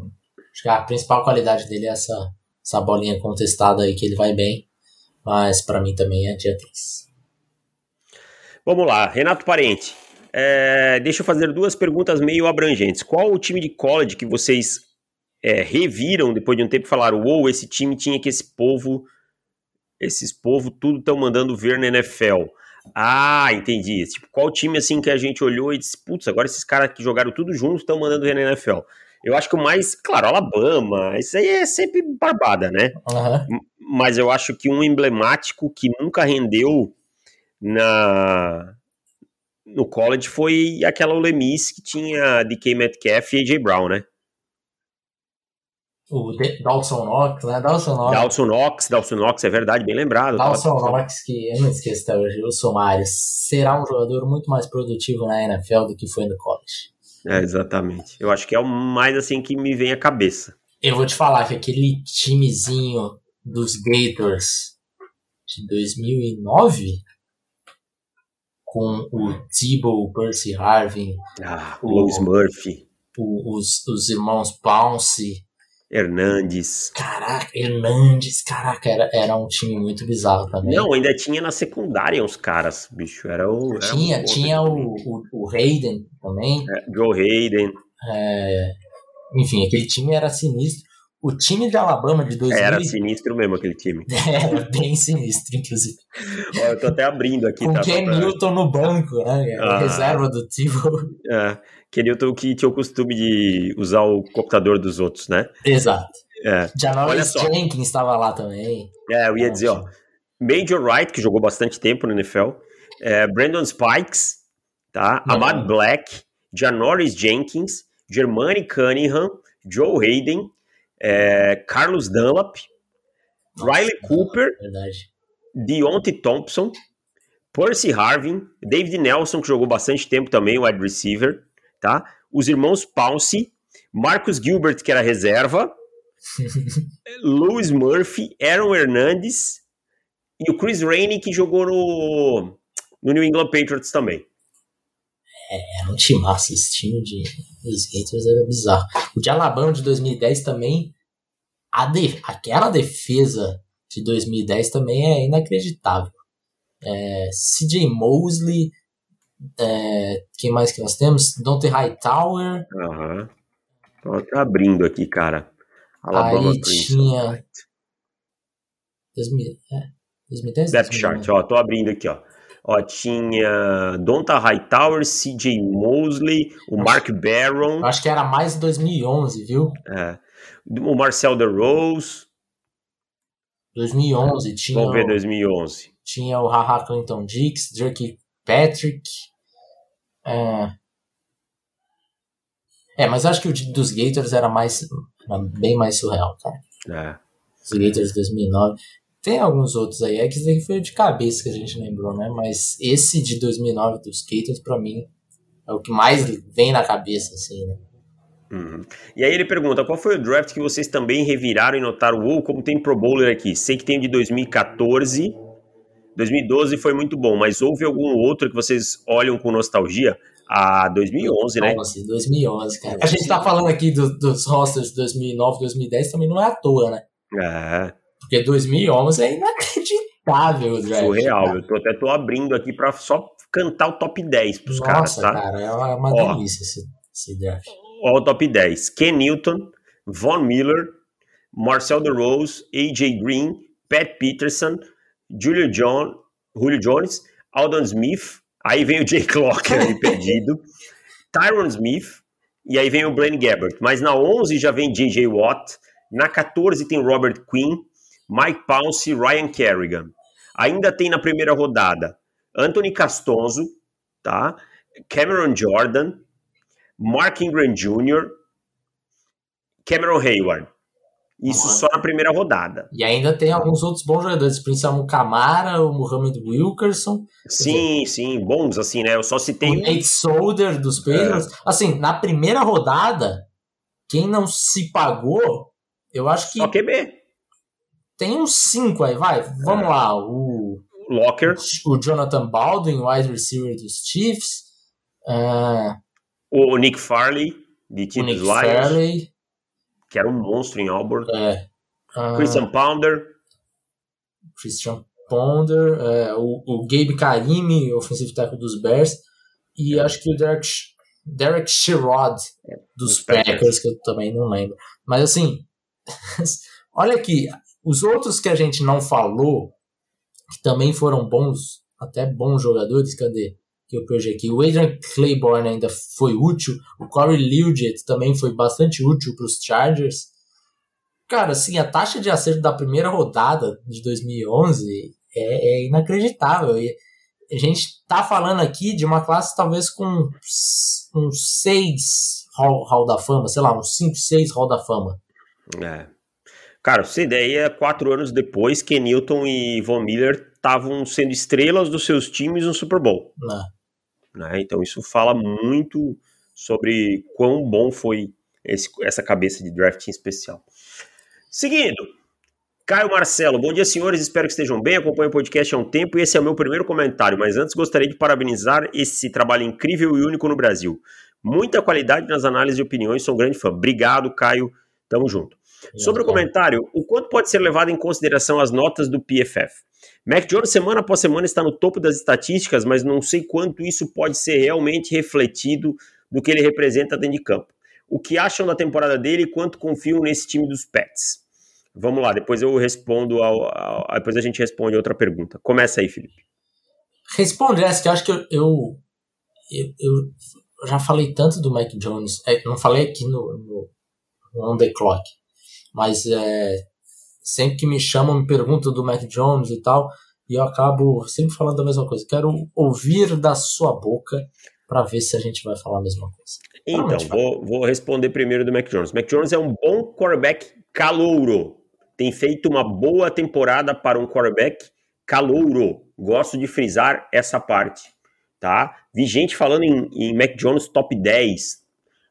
acho que a principal qualidade dele é essa, essa bolinha contestada aí que ele vai bem, mas para mim também é dia 3. Vamos lá, Renato Parente. É, deixa eu fazer duas perguntas meio abrangentes. Qual o time de college que vocês é, reviram depois de um tempo e falaram: Uou, esse time tinha que esse povo, esses povo tudo estão mandando ver na NFL? Ah, entendi. Tipo, qual time assim que a gente olhou e disse: Putz, agora esses caras que jogaram tudo juntos estão mandando ver na NFL? Eu acho que o mais, claro, Alabama, isso aí é sempre barbada, né? Uhum. Mas eu acho que um emblemático que nunca rendeu na no college foi aquela Ole Miss que tinha DK Metcalf e AJ Brown, né? O Dawson Knox, né? Dawson Knox. Dawson Knox, Dawson Knox, é verdade, bem lembrado. Dawson Knox, que eu não esqueço até hoje, o Somares, será um jogador muito mais produtivo na NFL do que foi no college. É, exatamente. Eu acho que é o mais assim que me vem à cabeça. Eu vou te falar que aquele timezinho dos Gators de 2009 com o Tebow, Percy Harvin, ah, o Louis Murphy, o, os, os irmãos Pounce, Hernandes. Caraca, Hernandes, caraca, era, era um time muito bizarro também. Não, ainda tinha na secundária uns caras, bicho. Era o. Era tinha, um tinha o, o, o, Hayden também. É, Joe Hayden. É, enfim, aquele time era sinistro. O time de Alabama de 2000... Era sinistro mesmo aquele time. [LAUGHS] Era bem sinistro, inclusive. Ó, eu tô até abrindo aqui. Com tá, Ken pra... Newton no banco, né? Ah. Reserva do Tivo. É, Ken Newton que tinha o costume de usar o computador dos outros, né? Exato. É. Janoris Jenkins estava lá também. É, eu ia dizer, ó. Major Wright, que jogou bastante tempo no NFL. É, Brandon Spikes, tá? Não. Ahmad Black, Janoris Jenkins, Germani Cunningham, Joe Hayden, é, Carlos Dunlap, Nossa, Riley Cooper, verdade. Deontay Thompson, Percy Harvin, David Nelson, que jogou bastante tempo também, wide receiver, tá? Os irmãos Pounce, Marcus Gilbert, que era reserva, [LAUGHS] Louis Murphy, Aaron Hernandez e o Chris Rainey, que jogou no, no New England Patriots também. É, era um timaço, esse time de, dos Gators era bizarro. O de Alabama de 2010 também, a de, aquela defesa de 2010 também é inacreditável. É, CJ Mosley, é, quem mais que nós temos? Dante Hightower. Aham. Tô até abrindo aqui, cara. Alabama Aí tinha... 2000, é, 2010? Depth chart, ó, tô abrindo aqui, ó. Ó, tinha Donta Hightower, CJ Mosley, o acho, Mark Barron. Acho que era mais 2011, viu? É. O Marcel The Rose. 2011 tinha. Vamos ver 2011. Tinha o Haha Clinton Dix, Jerky Patrick. É. É, mas acho que o dos Gators era mais. Era bem mais surreal, cara. É. Os Gators de 2009. Tem alguns outros aí, é que daqui foi de cabeça que a gente lembrou, né? Mas esse de 2009 dos Gators, para mim, é o que mais vem na cabeça, assim, né? Uhum. E aí ele pergunta, qual foi o draft que vocês também reviraram e notaram, ou como tem Pro Bowler aqui? Sei que tem o de 2014, 2012 foi muito bom, mas houve algum outro que vocês olham com nostalgia? A 2011, né? Nossa, 2011, cara. A gente tá falando aqui do, dos rosters de 2009, 2010, também não é à toa, né? É. Porque 2011 é inacreditável o draft. Surreal. Cara. Eu tô, até tô abrindo aqui pra só cantar o top 10 pros Nossa, caras, tá? cara, é uma, uma ó, delícia esse, esse draft. Ó, o top 10. Ken Newton, Von Miller, Marcel DeRose, AJ Green, Pat Peterson, Julio John, Julio Jones, Aldon Smith, aí vem o Jake Locker aí [LAUGHS] perdido, Tyron Smith, e aí vem o Blaine Gabbert. Mas na 11 já vem J.J. Watt, na 14 tem Robert Quinn, Mike Pounce e Ryan Kerrigan. Ainda tem na primeira rodada Anthony Castonzo, tá? Cameron Jordan, Mark Ingram Jr., Cameron Hayward. Isso só na primeira rodada. E ainda tem alguns outros bons jogadores, principalmente o Camara, o Mohamed Wilkerson. Sim, dizer, sim, bons assim, né? Eu só citei. O Nate Solder dos Patriots. É. Assim, na primeira rodada, quem não se pagou, eu acho que. Só QB. Tem uns cinco aí, vai. Vamos é. lá. O Locker. O Jonathan Baldwin, wide receiver dos Chiefs. Uh, o Nick Farley, de Chiefs Nick Lions. Farley. Que era um monstro em Auburn. É. Uh, Christian Pounder. Christian Ponder. É, o, o Gabe Karimi, ofensivo tackle dos Bears. E é. acho que o Derek, Derek Sherrod, é, dos Packers, que eu também não lembro. Mas assim, [LAUGHS] olha aqui, os outros que a gente não falou, que também foram bons, até bons jogadores, cadê? Que eu perdi aqui. O Adrian Claiborne ainda foi útil. O Corey Liuget também foi bastante útil para os Chargers. Cara, assim, a taxa de acerto da primeira rodada de 2011 é, é inacreditável. E a gente tá falando aqui de uma classe talvez com uns 6 hall, hall da Fama, sei lá, uns 5, 6 Hall da Fama. É. Cara, você ideia, quatro anos depois, Kenilton e Von Miller estavam sendo estrelas dos seus times no Super Bowl. É. Né? Então isso fala muito sobre quão bom foi esse, essa cabeça de drafting especial. Seguindo, Caio Marcelo, bom dia senhores, espero que estejam bem, acompanho o podcast há um tempo e esse é o meu primeiro comentário, mas antes gostaria de parabenizar esse trabalho incrível e único no Brasil. Muita qualidade nas análises e opiniões, sou um grande fã. Obrigado, Caio, tamo junto. Sobre o comentário, o quanto pode ser levado em consideração as notas do PFF? Mac Jones, semana após semana, está no topo das estatísticas, mas não sei quanto isso pode ser realmente refletido do que ele representa dentro de campo. O que acham da temporada dele e quanto confiam nesse time dos Pets? Vamos lá, depois eu respondo ao, ao, depois a gente responde outra pergunta. Começa aí, Felipe. Responde essa, que eu acho que eu, eu, eu, já falei tanto do Mac Jones, é, não falei aqui no, no, no On The Clock, mas é, sempre que me chamam, me perguntam do Mac Jones e tal, e eu acabo sempre falando da mesma coisa. Quero ouvir da sua boca para ver se a gente vai falar a mesma coisa. Então, vou, vou, responder primeiro do Mac Jones. Mac Jones é um bom quarterback calouro. Tem feito uma boa temporada para um quarterback calouro. Gosto de frisar essa parte, tá? Vi gente falando em, em Mac Jones top 10.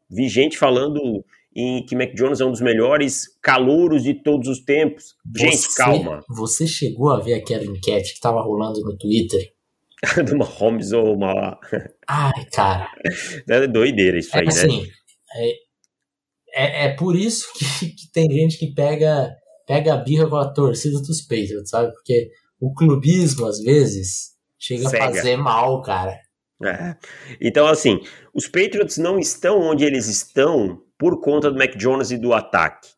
Vi gente falando em que Mac Jones é um dos melhores calouros de todos os tempos. Gente, você, calma. Você chegou a ver aquela enquete que estava rolando no Twitter? [LAUGHS] de uma Holmes ou uma. Ai, cara. É doideira isso é, aí, assim, né? É, é, é por isso que, [LAUGHS] que, tem gente que pega, pega a birra com a torcida dos Patriots, sabe? Porque o clubismo, às vezes, chega Cega. a fazer mal, cara. É. Então, assim, os Patriots não estão onde eles estão por conta do Mac Jones e do ataque.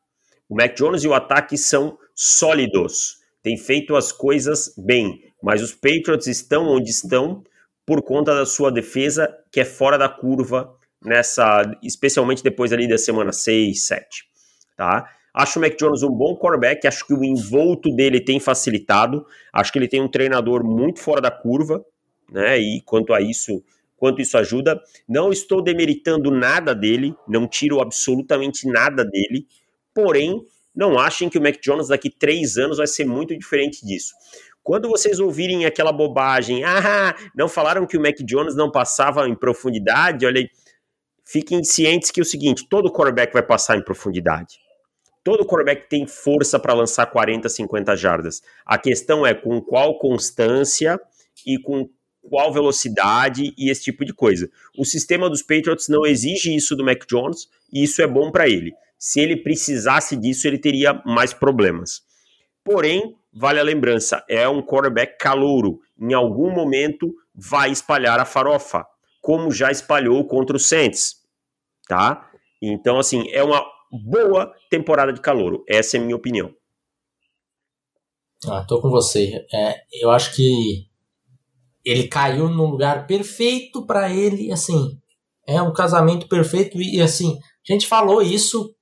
O Mac Jones e o ataque são sólidos, têm feito as coisas bem, mas os Patriots estão onde estão por conta da sua defesa, que é fora da curva nessa, especialmente depois ali da semana 6, 7, tá? Acho o Mac Jones um bom quarterback, acho que o envolto dele tem facilitado, acho que ele tem um treinador muito fora da curva, né? E quanto a isso, quanto isso ajuda. Não estou demeritando nada dele, não tiro absolutamente nada dele, porém, não achem que o Mac Jones daqui três anos vai ser muito diferente disso. Quando vocês ouvirem aquela bobagem, ah, não falaram que o Mac Jones não passava em profundidade, olha aí, fiquem cientes que é o seguinte, todo quarterback vai passar em profundidade. Todo quarterback tem força para lançar 40, 50 jardas. A questão é com qual constância e com qual velocidade e esse tipo de coisa. O sistema dos Patriots não exige isso do Mac Jones e isso é bom para ele. Se ele precisasse disso, ele teria mais problemas. Porém, vale a lembrança, é um quarterback calouro. Em algum momento vai espalhar a farofa, como já espalhou contra o Saints, tá? Então, assim, é uma boa temporada de calouro. Essa é a minha opinião. Ah, tô com você. É, eu acho que ele caiu num lugar perfeito para ele, assim, é um casamento perfeito e assim, a gente falou isso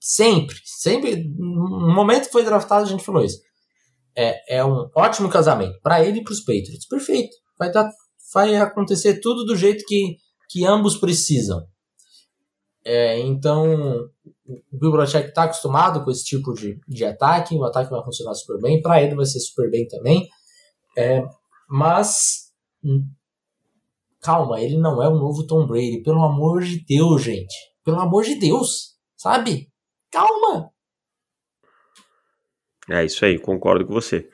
sempre, sempre, no momento que foi draftado a gente falou isso. É, é um ótimo casamento para ele e para os Patriots, perfeito. Vai dar, vai acontecer tudo do jeito que, que ambos precisam. É, então, o Bill Belichick está acostumado com esse tipo de, de ataque, o ataque vai funcionar super bem, para ele vai ser super bem também. É, mas hum, calma, ele não é o novo Tom Brady, pelo amor de Deus, gente. Pelo amor de Deus, sabe? Calma. É isso aí, concordo com você.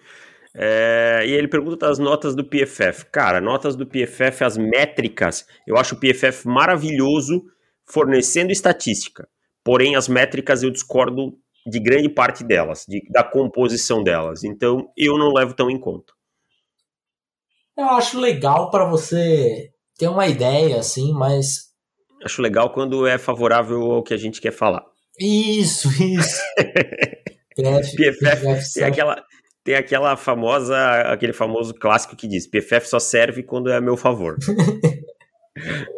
É, e ele pergunta das notas do PFF. Cara, notas do PFF, as métricas, eu acho o PFF maravilhoso fornecendo estatística. Porém, as métricas eu discordo de grande parte delas, de, da composição delas. Então, eu não levo tão em conta. Eu acho legal para você ter uma ideia, assim, mas. Acho legal quando é favorável ao que a gente quer falar. Isso, isso. [LAUGHS] PF, PFF tem aquela, tem aquela famosa, aquele famoso clássico que diz: PFF só serve quando é a meu favor. [LAUGHS]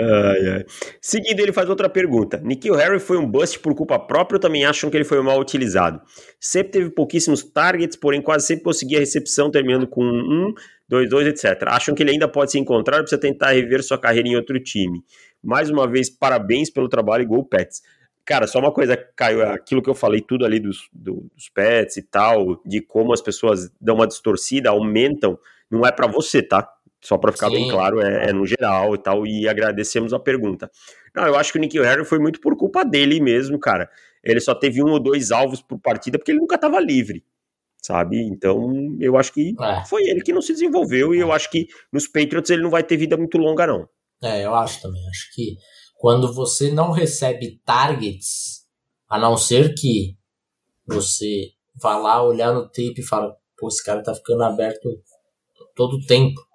Ai, ai. Seguindo, ele faz outra pergunta. Nikhil Harry foi um bust por culpa própria ou também acham que ele foi mal utilizado? Sempre teve pouquíssimos targets, porém quase sempre conseguia recepção, terminando com 1, 2, 2, etc. Acham que ele ainda pode se encontrar ou precisa tentar rever sua carreira em outro time? Mais uma vez, parabéns pelo trabalho e gol Pets. Cara, só uma coisa, Caio, aquilo que eu falei tudo ali dos, dos pets e tal, de como as pessoas dão uma distorcida, aumentam, não é para você, tá? Só para ficar Sim. bem claro, é, é, no geral e tal, e agradecemos a pergunta. Não, eu acho que o Nick Harry foi muito por culpa dele mesmo, cara. Ele só teve um ou dois alvos por partida porque ele nunca estava livre, sabe? Então, eu acho que é. foi ele que não se desenvolveu, e eu acho que nos Patriots ele não vai ter vida muito longa, não. É, eu acho também. Acho que quando você não recebe targets, a não ser que você vá lá olhar no tape e fala, pô, esse cara tá ficando aberto todo o tempo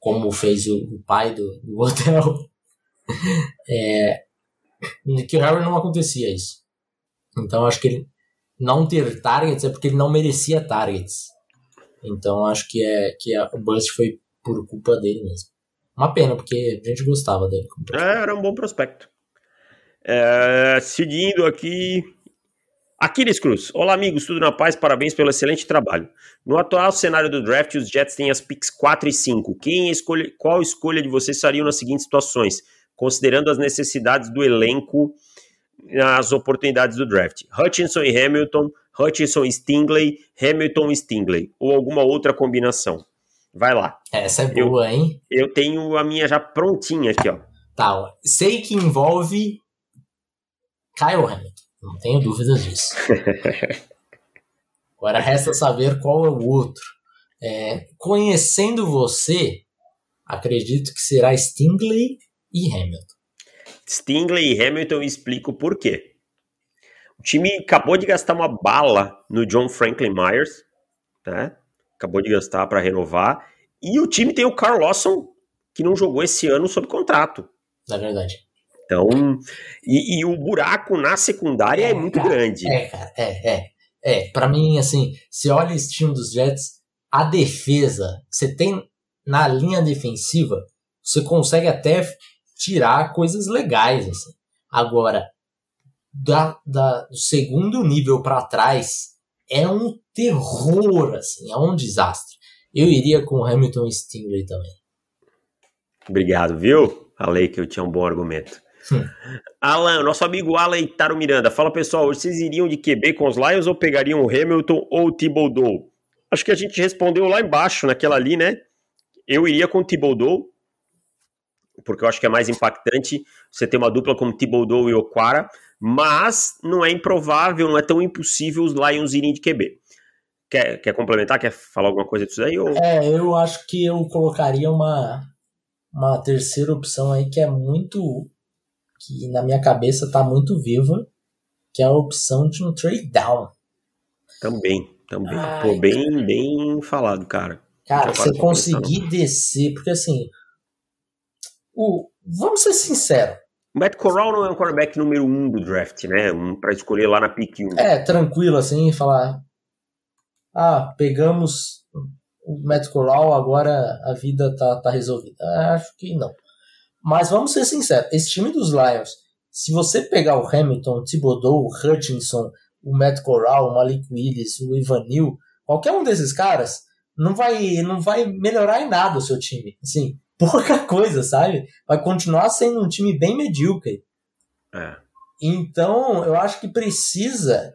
como fez o, pai do, do hotel. [LAUGHS] é, que o Harry não acontecia isso. Então acho que ele não ter targets é porque ele não merecia targets. Então acho que é que a, o bust foi por culpa dele mesmo. Uma pena, porque a gente gostava dele. É, era um bom prospecto. É, seguindo aqui, Aquiles Cruz. Olá, amigos, tudo na paz? Parabéns pelo excelente trabalho. No atual cenário do draft, os Jets têm as picks 4 e 5. Quem escolhe, qual escolha de vocês fariam nas seguintes situações, considerando as necessidades do elenco nas oportunidades do draft? Hutchinson e Hamilton, Hutchinson e Stingley, Hamilton e Stingley, ou alguma outra combinação? Vai lá. Essa é boa, eu, hein? Eu tenho a minha já prontinha aqui, ó. Tá, ó. sei que envolve Kyle Hamilton. Não tenho dúvidas disso. [LAUGHS] Agora resta saber qual é o outro. É, conhecendo você, acredito que será Stingley e Hamilton. Stingley e Hamilton explico por quê. O time acabou de gastar uma bala no John Franklin Myers, né? Acabou de gastar para renovar. E o time tem o Carl Lawson, que não jogou esse ano sob contrato. É verdade. Então, e, e o buraco na secundária é, é muito cara, grande. É, cara, é, é. É, pra mim, assim, se olha esse time dos Jets, a defesa, você tem na linha defensiva, você consegue até tirar coisas legais, assim. Agora, da, da, do segundo nível para trás, é um terror, assim, é um desastre. Eu iria com Hamilton e Stingley também. Obrigado, viu? Falei que eu tinha um bom argumento. Alan, nosso amigo Alan Itaro Miranda. Fala pessoal, vocês iriam de QB com os Lions ou pegariam o Hamilton ou o Thibodeau? Acho que a gente respondeu lá embaixo, naquela ali, né? Eu iria com o Thibodeau, porque eu acho que é mais impactante você ter uma dupla como Thibodeau e Oquara, mas não é improvável, não é tão impossível os Lions irem de QB. Quer, quer complementar? Quer falar alguma coisa disso aí? Ou... É, eu acho que eu colocaria uma, uma terceira opção aí que é muito que na minha cabeça está muito viva, que é a opção de um trade down. Também, também. Ai, Pô, bem, cara. bem falado, cara. Cara, você conseguir descer, porque assim, o, vamos ser sinceros. O Matt Corral não é um quarterback número um do draft, né? Um para escolher lá na pick 1. É, tranquilo assim, falar. Ah, pegamos o Matt Corral, agora a vida tá, tá resolvida. Acho que não. Mas vamos ser sinceros, esse time dos Lions, se você pegar o Hamilton, o Thibodeau, o Hutchinson, o Matt Corral, o Malik Willis, o Ivanil, qualquer um desses caras, não vai, não vai melhorar em nada o seu time. Assim, [LAUGHS] pouca coisa, sabe? Vai continuar sendo um time bem medíocre. É. Então, eu acho que precisa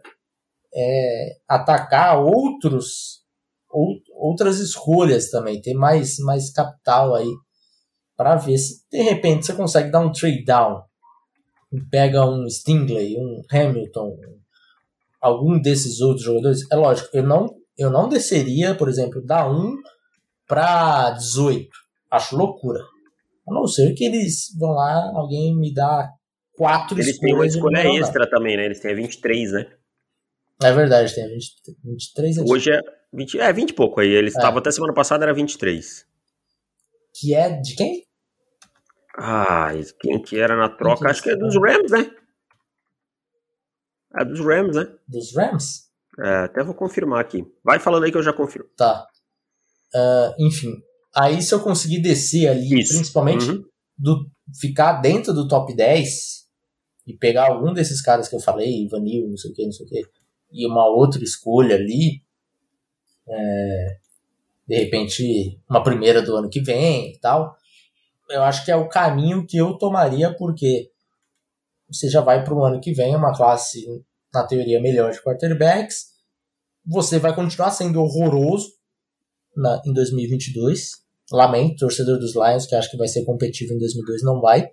é, atacar outros ou, outras escolhas também, ter mais, mais capital aí para ver se de repente você consegue dar um trade down. Pega um Stingley, um Hamilton, algum desses outros jogadores. É lógico, eu não, eu não desceria, por exemplo, da 1 para 18. Acho loucura. A não ser que eles vão lá, alguém me dá quatro Eles têm uma escolha extra também, né? Eles têm 23, né? É verdade, tem 20, 23. Hoje é 20, é 20 e pouco aí. Eles estavam é. até semana passada, era 23. Que é de quem? Ah, quem que era na troca? Acho que é dos Rams, né? É dos Rams, né? Dos Rams? É, até vou confirmar aqui. Vai falando aí que eu já confirmo. Tá. Uh, enfim, aí se eu conseguir descer ali, Isso. principalmente uhum. do ficar dentro do top 10 e pegar algum desses caras que eu falei, Vanil, não sei o que, não sei o que, e uma outra escolha ali, é, de repente uma primeira do ano que vem e tal, eu acho que é o caminho que eu tomaria, porque você já vai para o ano que vem, uma classe, na teoria, melhor de quarterbacks, você vai continuar sendo horroroso na, em 2022. Lamento, torcedor dos Lions, que acha que vai ser competitivo em 2022, não vai.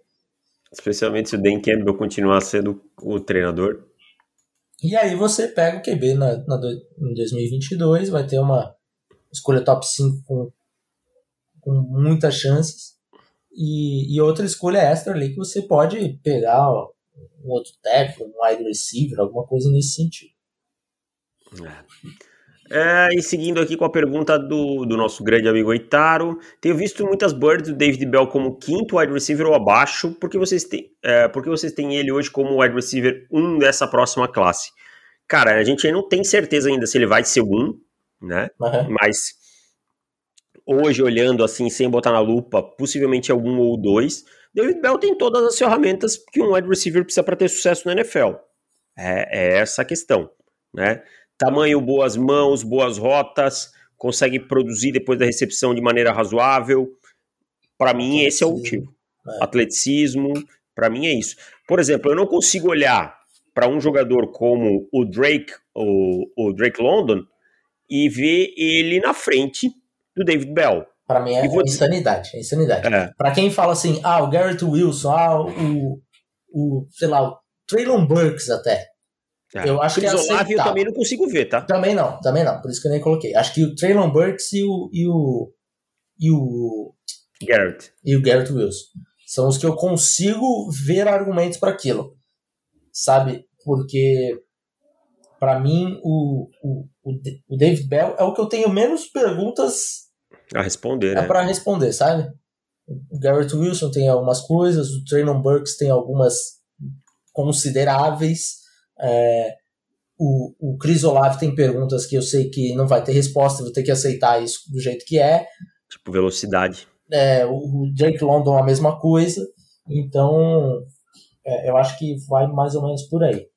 Especialmente se o Dan Campbell continuar sendo o treinador. E aí você pega o QB na, na, em 2022, vai ter uma escolha top 5 com, com muitas chances. E, e outra escolha extra ali que você pode pegar ó, um outro tackle, um wide receiver, alguma coisa nesse sentido. É. É, e seguindo aqui com a pergunta do, do nosso grande amigo Eitaro, tenho visto muitas birds do David Bell como quinto wide receiver ou abaixo, porque vocês têm, é, porque vocês têm ele hoje como wide receiver um dessa próxima classe. Cara, a gente não tem certeza ainda se ele vai ser um, né? Uhum. Mas hoje, olhando assim, sem botar na lupa, possivelmente algum ou dois, David Bell tem todas as ferramentas que um wide receiver precisa para ter sucesso na NFL. É, é essa a questão, né? Tamanho, boas mãos, boas rotas, consegue produzir depois da recepção de maneira razoável. Para mim, esse é o motivo. É. Atleticismo, para mim é isso. Por exemplo, eu não consigo olhar para um jogador como o Drake, o, o Drake London, e ver ele na frente do David Bell. Para mim é, vou... é, insanidade, é insanidade. É. Para quem fala assim, ah, o Garrett Wilson, ah, o, o sei lá, o Traylon Burks até. É. Eu acho que é eu também não consigo ver, tá? Também não, também não. Por isso que eu nem coloquei. Acho que o Traylon Burks e o e o e o Garrett e o Garrett Wilson são os que eu consigo ver argumentos para aquilo, sabe? Porque para mim o, o, o David Bell é o que eu tenho menos perguntas a responder, é né? para responder, sabe? O Garrett Wilson tem algumas coisas, o Traylon Burks tem algumas consideráveis. É, o, o Chris Olave tem perguntas que eu sei que não vai ter resposta, vou ter que aceitar isso do jeito que é. Tipo, velocidade. É, o, Jake London a mesma coisa. Então, é, eu acho que vai mais ou menos por aí.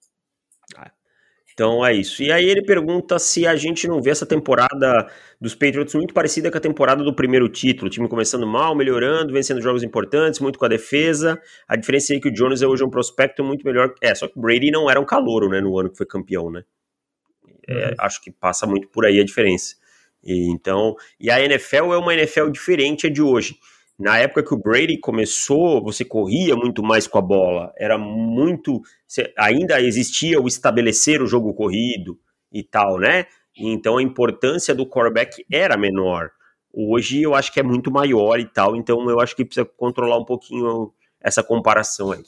Então é isso. E aí ele pergunta se a gente não vê essa temporada dos Patriots muito parecida com a temporada do primeiro título. O time começando mal, melhorando, vencendo jogos importantes, muito com a defesa. A diferença é que o Jones é hoje um prospecto muito melhor. É, só que o Brady não era um calouro, né, no ano que foi campeão, né? É, uhum. Acho que passa muito por aí a diferença. E, então, e a NFL é uma NFL diferente a de hoje. Na época que o Brady começou, você corria muito mais com a bola, era muito. Ainda existia o estabelecer o jogo corrido e tal, né? Então a importância do quarterback era menor. Hoje eu acho que é muito maior e tal, então eu acho que precisa controlar um pouquinho essa comparação aí.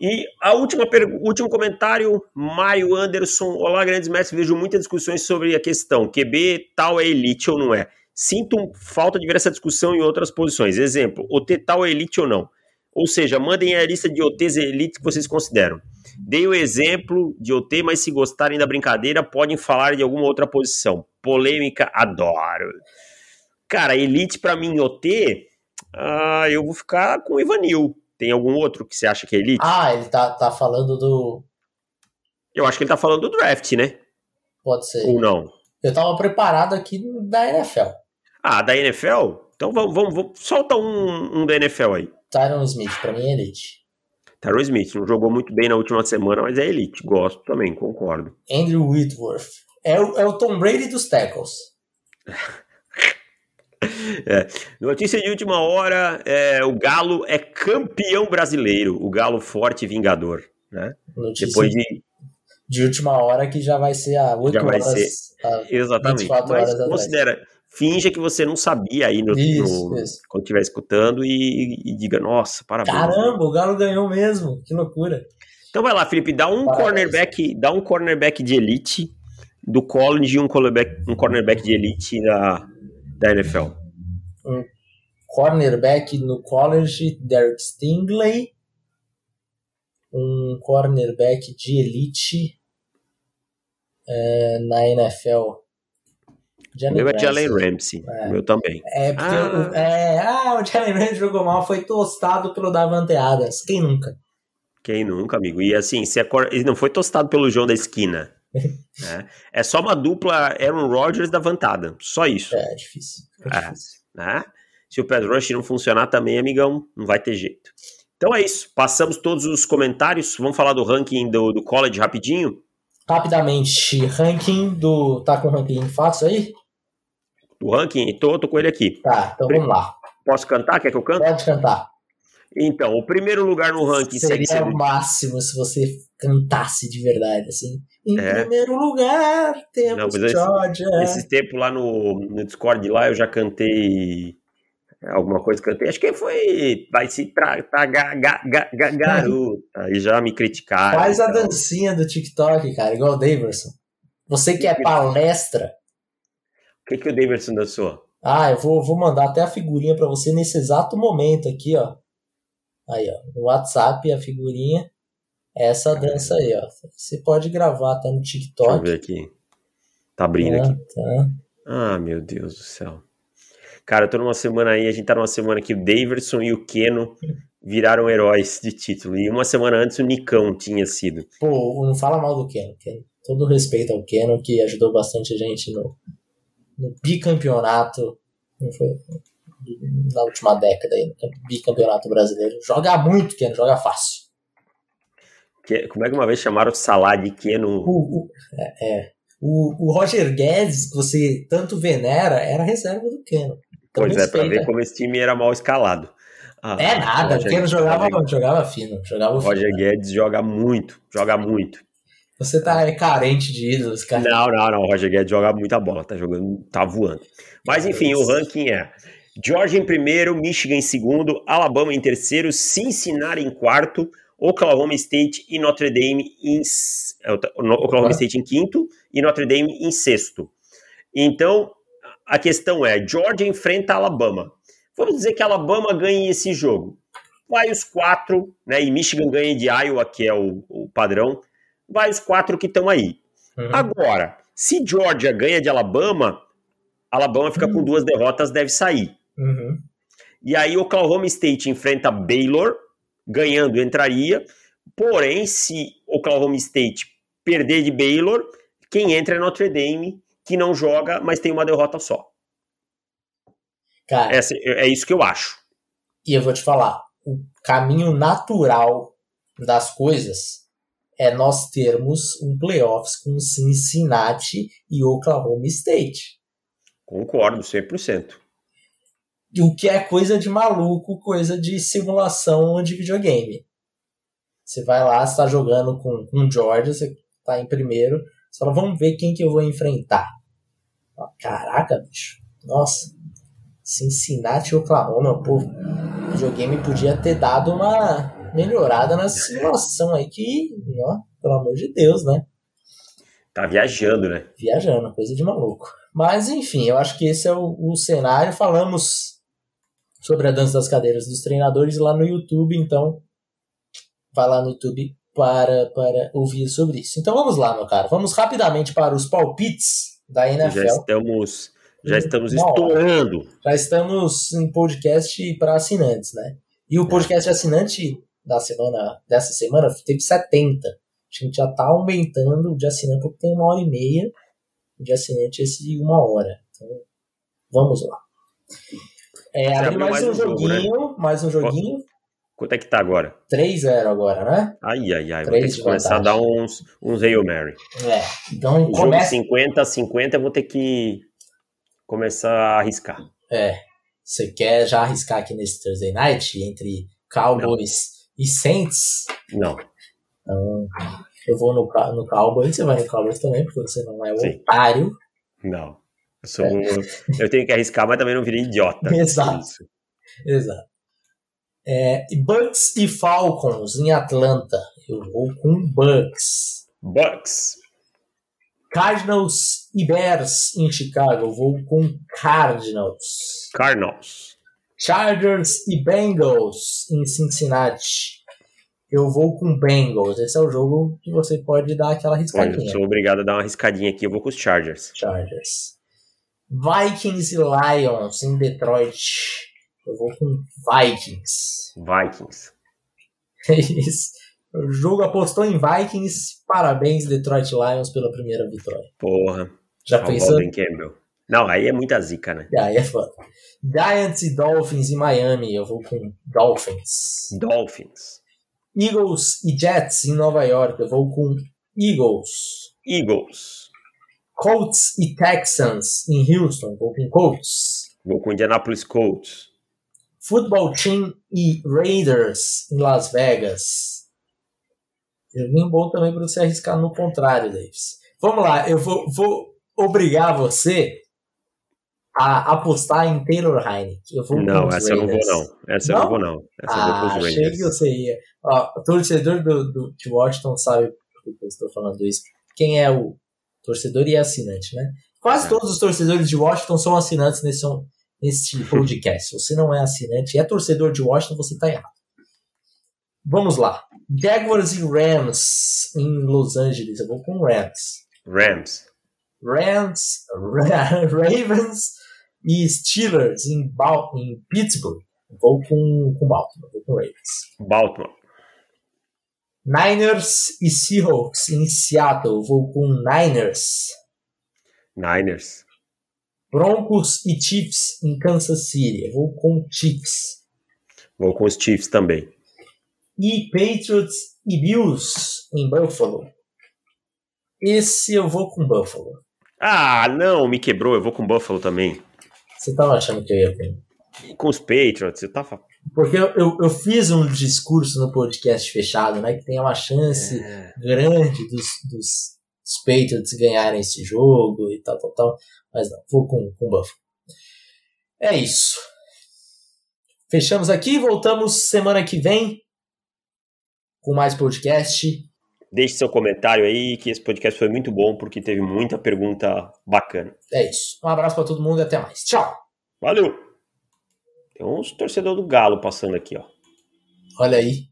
E a última último comentário, Mário Anderson. Olá, grandes mestres. Vejo muitas discussões sobre a questão: QB tal é elite ou não é? Sinto falta de ver essa discussão em outras posições. Exemplo, OT tal é elite ou não? Ou seja, mandem a lista de OTs elite que vocês consideram. Dei o exemplo de OT, mas se gostarem da brincadeira, podem falar de alguma outra posição. Polêmica, adoro. Cara, elite para mim, OT, ah, eu vou ficar com o Ivanil. Tem algum outro que você acha que é elite? Ah, ele tá, tá falando do. Eu acho que ele tá falando do draft, né? Pode ser. Ou não? Eu tava preparado aqui da NFL. Ah, da NFL? Então vamos, vamos, vamos solta um, um da NFL aí. Tyron Smith, pra mim é elite. Tyron Smith, não jogou muito bem na última semana, mas é elite. Gosto também, concordo. Andrew Whitworth. É o, é o Tom Brady dos tackles. [LAUGHS] É. Notícia de última hora: é, o Galo é campeão brasileiro. O Galo forte e vingador. Né? Notícia Depois de... de última hora que já vai ser a 8 já vai horas. Ser... Exatamente. Mas considera, finja que você não sabia aí no, isso, no, isso. quando estiver escutando e, e, diga, nossa, parabéns. Caramba, o Galo ganhou mesmo, que loucura. Então vai lá, Felipe, dá um parabéns. cornerback, dá um cornerback de elite do college e um cornerback, um cornerback de elite da, da NFL. Um cornerback no college, Derek Stingley. Um cornerback de elite. é, na NFL. O meu é Jalen Ramsey. É. O meu também. É, porque ah. O, é, ah, o Jalen Ramsey jogou mal, foi tostado pelo Davante Adams. Quem nunca? Quem nunca, amigo? E assim, se ele não foi tostado pelo João da esquina. [LAUGHS] é, é só uma dupla Aaron Rodgers da Vantada. Só isso. É, difícil. É, difícil. Né? Se o Pad Rush não funcionar também, amigão, não vai ter jeito. Então é isso. Passamos todos os comentários. Vamos falar do ranking do, do college rapidinho? Rapidamente, ranking do. Tá com o ranking fácil aí? O ranking? Tô, tô com ele aqui. Tá, então vamos lá. Posso cantar? Quer que eu cante? Pode cantar. Então, o primeiro lugar no ranking seria sendo... o máximo se você cantasse de verdade, assim. Em é. primeiro lugar, temos Não, Georgia. Esse, esse tempo lá no, no Discord lá eu já cantei alguma coisa que eu. Acho que foi. Vai se pra ga, ga, ga, ga, garota. Aí já me criticaram. Faz então. a dancinha do TikTok, cara, igual o Daverson. Você que é palestra. O que, que o Daverson dançou? Ah, eu vou, vou mandar até a figurinha para você nesse exato momento aqui, ó. Aí, ó. No WhatsApp, a figurinha. Essa dança aí, ó. Você pode gravar até no TikTok. Deixa eu ver aqui. Tá abrindo ah, aqui. Tá. Ah, meu Deus do céu. Cara, eu tô numa semana aí, a gente tá numa semana que o Daverson e o Keno viraram heróis de título. E uma semana antes o Nicão tinha sido. Pô, não fala mal do Keno. Todo respeito ao Keno, que ajudou bastante a gente no, no bicampeonato. Não foi? Na última década aí, no bicampeonato brasileiro. Joga muito, Keno, joga fácil. Que, como é que uma vez chamaram o Salah de Keno? O, o, é, é. O, o Roger Guedes, que você tanto venera, era reserva do Keno. Então, pois é, pra ver como esse time era mal escalado. Ah, é nada, porque não jogava, jogava fino. Jogava Roger fino, Guedes joga muito, joga muito. Você tá é, carente de ídolos, cara. Não, não, não. O Roger Guedes joga muita bola, tá jogando, tá voando. Mas enfim, o ranking é Georgia em primeiro, Michigan em segundo, Alabama em terceiro, Cincinnati em quarto, Oklahoma State e Notre Dame em é, Oklahoma State em quinto e Notre Dame em sexto. Então, a questão é: Georgia enfrenta Alabama. Vamos dizer que Alabama ganhe esse jogo. Vai os quatro, né? E Michigan ganha de Iowa, que é o, o padrão. Vai os quatro que estão aí. Uhum. Agora, se Georgia ganha de Alabama, Alabama fica uhum. com duas derrotas, deve sair. Uhum. E aí Oklahoma State enfrenta Baylor, ganhando entraria. Porém, se Oklahoma State perder de Baylor, quem entra é Notre Dame, que não joga, mas tem uma derrota só. Cara, Essa, é isso que eu acho. E eu vou te falar, o caminho natural das coisas é nós termos um playoffs com Cincinnati e Oklahoma State. Concordo, 100%. O que é coisa de maluco, coisa de simulação de videogame. Você vai lá, está jogando com, com Georgia, você está em primeiro, você fala, vamos ver quem que eu vou enfrentar. Caraca, bicho. Nossa. Cincinnati e Oklahoma, pô. O videogame podia ter dado uma melhorada na simulação aí que, ó, pelo amor de Deus, né? Tá viajando, né? Viajando, coisa de maluco. Mas, enfim, eu acho que esse é o, o cenário. Falamos sobre a dança das cadeiras dos treinadores lá no YouTube, então vai lá no YouTube para, para ouvir sobre isso. Então vamos lá, meu cara. Vamos rapidamente para os palpites da NFL. Já estamos, já estamos estourando. Já estamos em podcast para assinantes, né? E o podcast assinante da semana, dessa semana teve 70. A gente já está aumentando o de assinante porque tem uma hora e meia. De assinante esse uma hora. Então, vamos lá. É, mais, mais, um jogo, né? joguinho, né? mais um joguinho. Quanto é que tá agora? 3-0 agora, né? Ai, ai, ai. Vou ter que começar a dar uns, uns Hail Mary. É. Então, o começa... jogo 50 50 eu vou ter que começar a arriscar. É. Você quer já arriscar aqui nesse Thursday Night entre Cowboys. E Saints? Não. Então, eu vou no, no Cowboys, você vai no Cowboys também, porque você não é Sim. otário. Não. Eu, sou, é. eu tenho que arriscar, mas também não virei idiota. [LAUGHS] Exato. Exato. É, Bucks e Falcons em Atlanta. Eu vou com Bucks. Bucks. Cardinals e Bears em Chicago. Eu vou com Cardinals. Cardinals. Chargers e Bengals em Cincinnati. eu vou com Bengals. Esse é o jogo que você pode dar aquela riscadinha. Eu sou obrigado a dar uma riscadinha aqui, eu vou com os Chargers. Chargers. Vikings e Lions em Detroit. Eu vou com Vikings. Vikings. [LAUGHS] É isso. O jogo apostou em Vikings. Parabéns, Detroit Lions, pela primeira vitória. Porra. Já pensou? Campbell. Não, aí é muita zica, né? Aí é foda. Giants e Dolphins em Miami. Eu vou com Dolphins. Dolphins. Eagles e Jets em Nova York. Eu vou com Eagles. Eagles. Colts e Texans em Houston. Vou com Colts. Vou com Indianapolis Colts. Football Team e Raiders em Las Vegas. Joguinho bom também para você arriscar no contrário, Davis. Vamos lá, eu vou, vou obrigar você a apostar em Taylor Heineken. Eu vou não, essa Raiders. eu não vou não. Essa não? eu não vou não. Essa ah, eu vou Raiders. achei que você ia. Ó, o torcedor do, do, de Washington sabe por que eu estou falando isso. Quem é o torcedor e assinante, né? Quase é. todos os torcedores de Washington são assinantes nesse, nesse [LAUGHS] podcast. Se você não é assinante e é torcedor de Washington, você está errado. Vamos lá. Jaguars e Rams em Los Angeles. Eu vou com Rams. Rams. Rams, [LAUGHS] Ravens e Steelers em, ba em Pittsburgh. Vou com, com Baltimore, vou com Ravens. Baltimore. Niners e Seahawks em Seattle. Vou com Niners. Niners. Broncos e Chiefs em Kansas City. Vou com Chiefs. Vou com os Chiefs também. E Patriots e Bills em Buffalo. Esse eu vou com Buffalo. Ah, não, me quebrou. Eu vou com Buffalo também. Você tava achando que eu ia com? Com os Patriots, eu tava. Porque eu, eu, eu, fiz um discurso no podcast fechado, né? Que tem uma chance é. grande dos, dos, dos, Patriots ganharem esse jogo e tal, tal, tal. Mas não, vou com, com Buffalo. É isso. Fechamos aqui, voltamos semana que vem com mais podcast. Deixe seu comentário aí, que esse podcast foi muito bom, porque teve muita pergunta bacana. É isso. Um abraço para todo mundo e até mais. Tchau. Valeu. Tem uns torcedor do Galo passando aqui, ó. Olha aí.